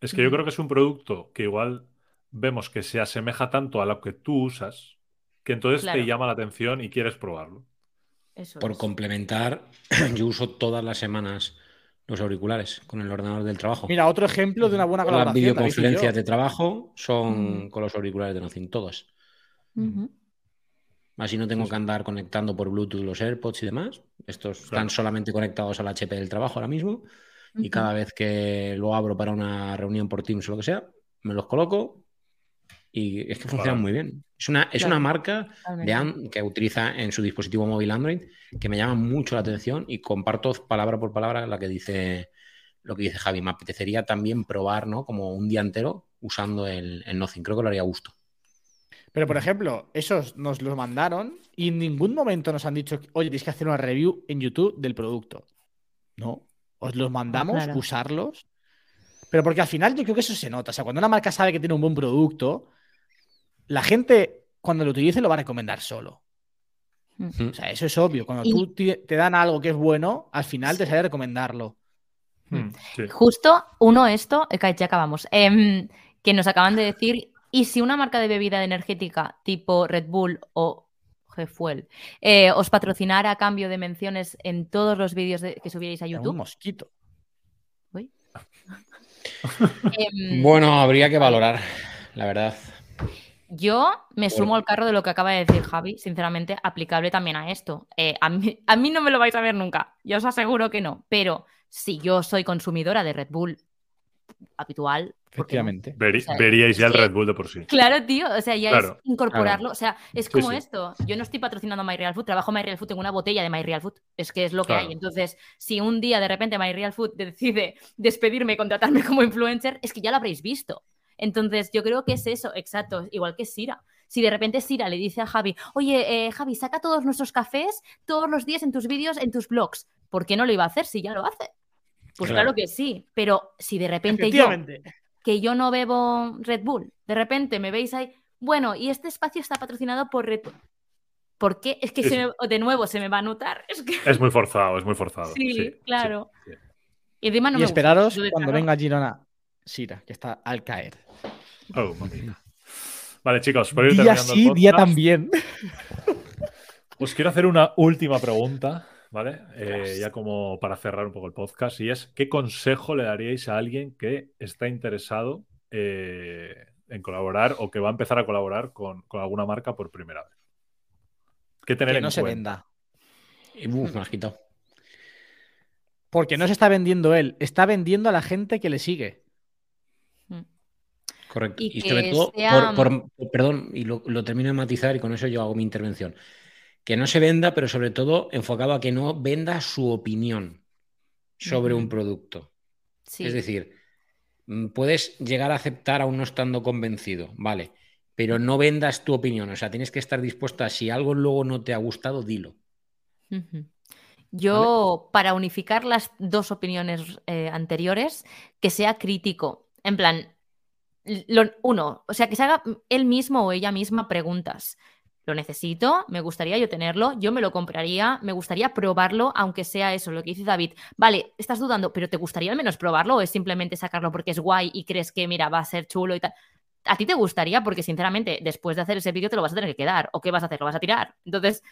Speaker 1: Es que yo creo que es un producto que igual vemos que se asemeja tanto a lo que tú usas, que entonces
Speaker 3: Claro.
Speaker 1: te llama la atención y quieres probarlo.
Speaker 3: Eso
Speaker 4: Por
Speaker 3: es.
Speaker 4: complementar, yo uso todas las semanas los auriculares con el ordenador del trabajo.
Speaker 2: Mira, otro ejemplo de una buena
Speaker 4: las
Speaker 2: colaboración. Yo.
Speaker 4: videoconferencias de trabajo son
Speaker 3: Mm.
Speaker 4: con los auriculares de Nothing, todas. Así no tengo que andar conectando por Bluetooth los AirPods y demás. Estos están solamente conectados al HP del trabajo ahora mismo. Y cada vez que lo abro para una reunión por Teams o lo que sea, me los coloco y es que funcionan muy bien. Es una, es
Speaker 3: Claro.
Speaker 4: una marca de que utiliza en su dispositivo móvil Android que me llama mucho la atención y comparto palabra por palabra la que dice lo que dice Javi. Me apetecería también probar, ¿no? Como un día entero usando el, el Nothing. Creo que lo haría a gusto.
Speaker 2: Pero, por ejemplo, esos nos los mandaron y en ningún momento nos han dicho, oye, tienes que hacer una review en YouTube del producto. No. Os los mandamos,
Speaker 3: claro.
Speaker 2: usarlos. Pero porque al final yo creo que eso se nota. O sea, cuando una marca sabe que tiene un buen producto, la gente cuando lo utilice lo va a recomendar solo.
Speaker 3: Mm.
Speaker 2: O sea, eso es obvio. Cuando
Speaker 3: Y-
Speaker 2: tú te, dan algo que es bueno, al final te sale recomendarlo.
Speaker 1: Hmm, sí.
Speaker 3: Justo uno esto, eh, ya acabamos, em, que nos acaban de decir, y si una marca de bebida energética tipo Red Bull o G-Fuel eh, os patrocinara a cambio de menciones en todos los vídeos de- que subierais a
Speaker 2: Un
Speaker 3: YouTube,
Speaker 2: mosquito.
Speaker 3: em,
Speaker 4: Bueno, habría que valorar, la verdad.
Speaker 3: Yo me sumo al carro de lo que acaba de decir Javi, sinceramente, aplicable también a esto. Eh, a, mí, a mí no me lo vais a ver nunca, yo os aseguro que no, pero si yo soy consumidora de Red Bull habitual.
Speaker 2: Efectivamente.
Speaker 1: Veri-
Speaker 3: O sea,
Speaker 1: veríais ya el Red Bull de por sí.
Speaker 3: Claro, tío, o sea, ya
Speaker 1: Claro,
Speaker 3: es incorporarlo, o sea, es
Speaker 1: Sí,
Speaker 3: como
Speaker 1: sí.
Speaker 3: esto, yo no estoy patrocinando My Real Food, trabajo My Real Food en una botella de My Real Food, es que es lo que
Speaker 1: Claro.
Speaker 3: hay, entonces, si un día de repente My Real Food decide despedirme y contratarme como influencer, es que ya lo habréis visto. Entonces, yo creo que es eso, exacto, igual que Sira. Si de repente Sira le dice a Javi, oye, eh, Javi, saca todos nuestros cafés todos los días en tus vídeos, en tus blogs, ¿por qué no lo iba a hacer si ya lo hace? Pues claro,
Speaker 4: Claro.
Speaker 3: que sí, pero si de repente yo que yo no bebo Red Bull. De repente me veis ahí, bueno, y este espacio está patrocinado por Red Bull. ¿Por qué? Es que
Speaker 1: Sí,
Speaker 3: se
Speaker 1: sí.
Speaker 3: me- de nuevo se me va a notar. Es que
Speaker 1: Es muy forzado, es muy forzado.
Speaker 3: sí,
Speaker 1: sí,
Speaker 3: claro.
Speaker 1: sí, sí.
Speaker 3: Y encima no
Speaker 2: y
Speaker 3: me gusta.
Speaker 2: esperaros cuando venga Girona Sira, que está al caer.
Speaker 1: Oh, mamita. Vale, chicos, por ir
Speaker 2: Día
Speaker 1: terminando
Speaker 2: sí,
Speaker 1: el
Speaker 2: día también.
Speaker 1: Os quiero hacer una última pregunta, ¿vale? Eh, ya como para cerrar un poco el podcast, y es ¿qué consejo le daríais a alguien que está interesado eh, en colaborar o que va a empezar a colaborar con, con alguna marca por primera vez? ¿Qué tener
Speaker 2: Que
Speaker 1: en
Speaker 2: no se
Speaker 1: cuenta?
Speaker 2: venda.
Speaker 4: Y, uf, me has quitado.
Speaker 2: Porque no se está vendiendo él, está vendiendo a la gente que le sigue.
Speaker 3: Mm.
Speaker 4: Correcto.
Speaker 3: Y
Speaker 4: Y, sobre todo,
Speaker 3: sea-
Speaker 4: por, por- perdón, y lo, lo termino de matizar y con eso yo hago mi intervención. Que no se venda, pero sobre todo enfocado a que no venda su opinión sobre un producto.
Speaker 3: Sí.
Speaker 4: Es decir, mm, puedes llegar a aceptar aún no estando convencido, vale, pero no vendas tu opinión. O sea, tienes que estar dispuesta, si algo luego no te ha gustado, dilo.
Speaker 3: Yo, para unificar las dos opiniones eh, anteriores, que sea crítico. En plan, lo- uno, o sea, que se haga él mismo o ella misma preguntas. Lo necesito, me gustaría yo tenerlo, yo me lo compraría, me gustaría probarlo, aunque sea eso, lo que dice David. Vale, estás dudando, pero ¿te gustaría al menos probarlo o es simplemente sacarlo porque es guay y crees que, mira, va a ser chulo y tal? ¿A ti te gustaría? Porque sinceramente, después de hacer ese vídeo te lo vas a tener que quedar. ¿O qué vas a hacer? ¿Lo vas a tirar? Entonces,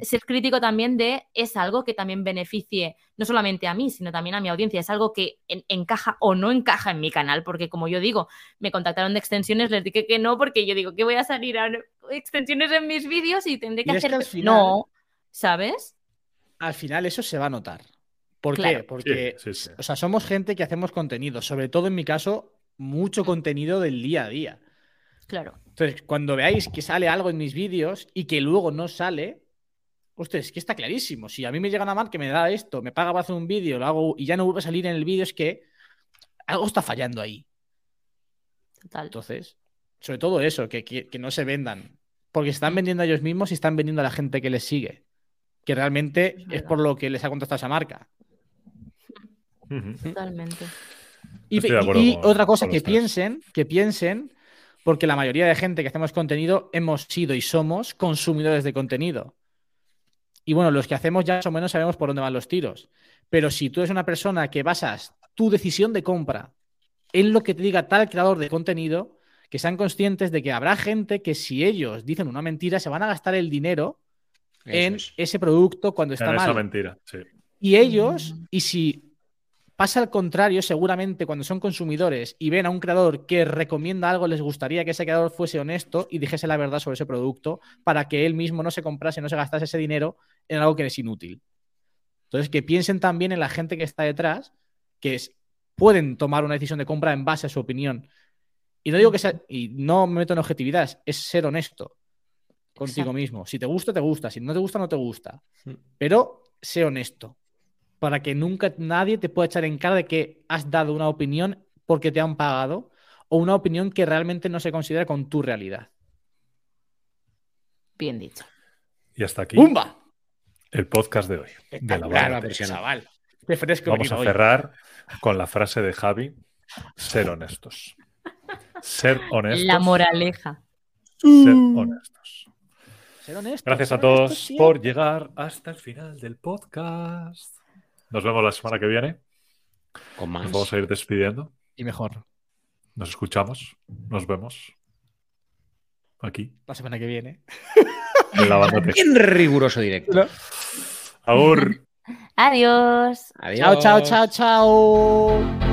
Speaker 3: ser crítico también de es algo que también beneficie no solamente a mí, sino también a mi audiencia. Es algo que en- encaja o no encaja en mi canal, porque como yo digo, me contactaron de extensiones, les dije que no, porque yo digo que voy a salir a extensiones en mis vídeos y tendré que
Speaker 2: Y es
Speaker 3: hacer.
Speaker 2: que al final-
Speaker 3: No, ¿sabes?
Speaker 2: Al final eso se va a notar. ¿Por
Speaker 3: Claro.
Speaker 2: qué? Porque,
Speaker 1: Sí, sí, sí.
Speaker 2: o sea, somos gente que hacemos contenido, sobre todo en mi caso, mucho contenido del día a día.
Speaker 3: Claro.
Speaker 2: Entonces, cuando veáis que sale algo en mis vídeos y que luego no sale, hostia, es que está clarísimo. Si a mí me llega una marca que me da esto, me paga para hacer un vídeo, lo hago y ya no vuelve a salir en el vídeo, es que algo está fallando ahí.
Speaker 3: Total.
Speaker 2: Entonces, sobre todo eso, que, que- que no se vendan. Porque se están vendiendo a ellos mismos y están vendiendo a la gente que les sigue. Que realmente
Speaker 3: Es
Speaker 2: por lo que les ha contratado esa marca.
Speaker 3: Totalmente.
Speaker 2: Y,
Speaker 1: con-
Speaker 2: otra cosa, que
Speaker 1: tres.
Speaker 2: piensen, que piensen, porque la mayoría de gente que hacemos contenido hemos sido y somos consumidores de contenido. Y bueno, los que hacemos ya más o menos sabemos por dónde van los tiros. Pero si tú eres una persona que basas tu decisión de compra en lo que te diga tal creador de contenido, que sean conscientes de que habrá gente que si ellos dicen una mentira, se van a gastar el dinero en
Speaker 4: es.
Speaker 2: ese producto cuando está
Speaker 1: En esa
Speaker 2: mal.
Speaker 1: mentira, sí.
Speaker 2: Y ellos, y si pasa al contrario, seguramente cuando son consumidores y ven a un creador que recomienda algo, les gustaría que ese creador fuese honesto y dijese la verdad sobre ese producto para que él mismo no se comprase, no se gastase ese dinero en algo que es inútil. Entonces, que piensen también en la gente que está detrás, que es- pueden tomar una decisión de compra en base a su opinión. Y no digo que sea, y no me meto en objetividad, es ser honesto contigo
Speaker 3: Exacto.
Speaker 2: mismo. Si te gusta, te gusta. Si no te gusta, no te gusta. Pero sé honesto. Para que nunca nadie te pueda echar en cara de que has dado una opinión porque te han pagado o una opinión que realmente no se considera con tu realidad.
Speaker 3: Bien dicho.
Speaker 1: Y hasta aquí
Speaker 2: ¡Bumba!
Speaker 1: El podcast de hoy. De la
Speaker 2: fresco
Speaker 1: Vamos a
Speaker 2: hoy.
Speaker 1: cerrar con la frase de Javi: ser honestos. Ser honestos.
Speaker 3: La moraleja.
Speaker 1: Ser honestos.
Speaker 2: Ser honesto,
Speaker 1: Gracias
Speaker 2: ser
Speaker 1: a todos por llegar hasta el final del podcast. Nos vemos la semana que viene.
Speaker 4: Con más.
Speaker 1: Nos vamos a ir despidiendo.
Speaker 2: Y mejor,
Speaker 1: Nos escuchamos. Nos vemos. Aquí,
Speaker 2: la semana que viene.
Speaker 1: en la banda.
Speaker 4: Bien riguroso directo.
Speaker 1: Agur.
Speaker 3: Adiós.
Speaker 4: Adiós.
Speaker 2: Chao, chao, chao, chao.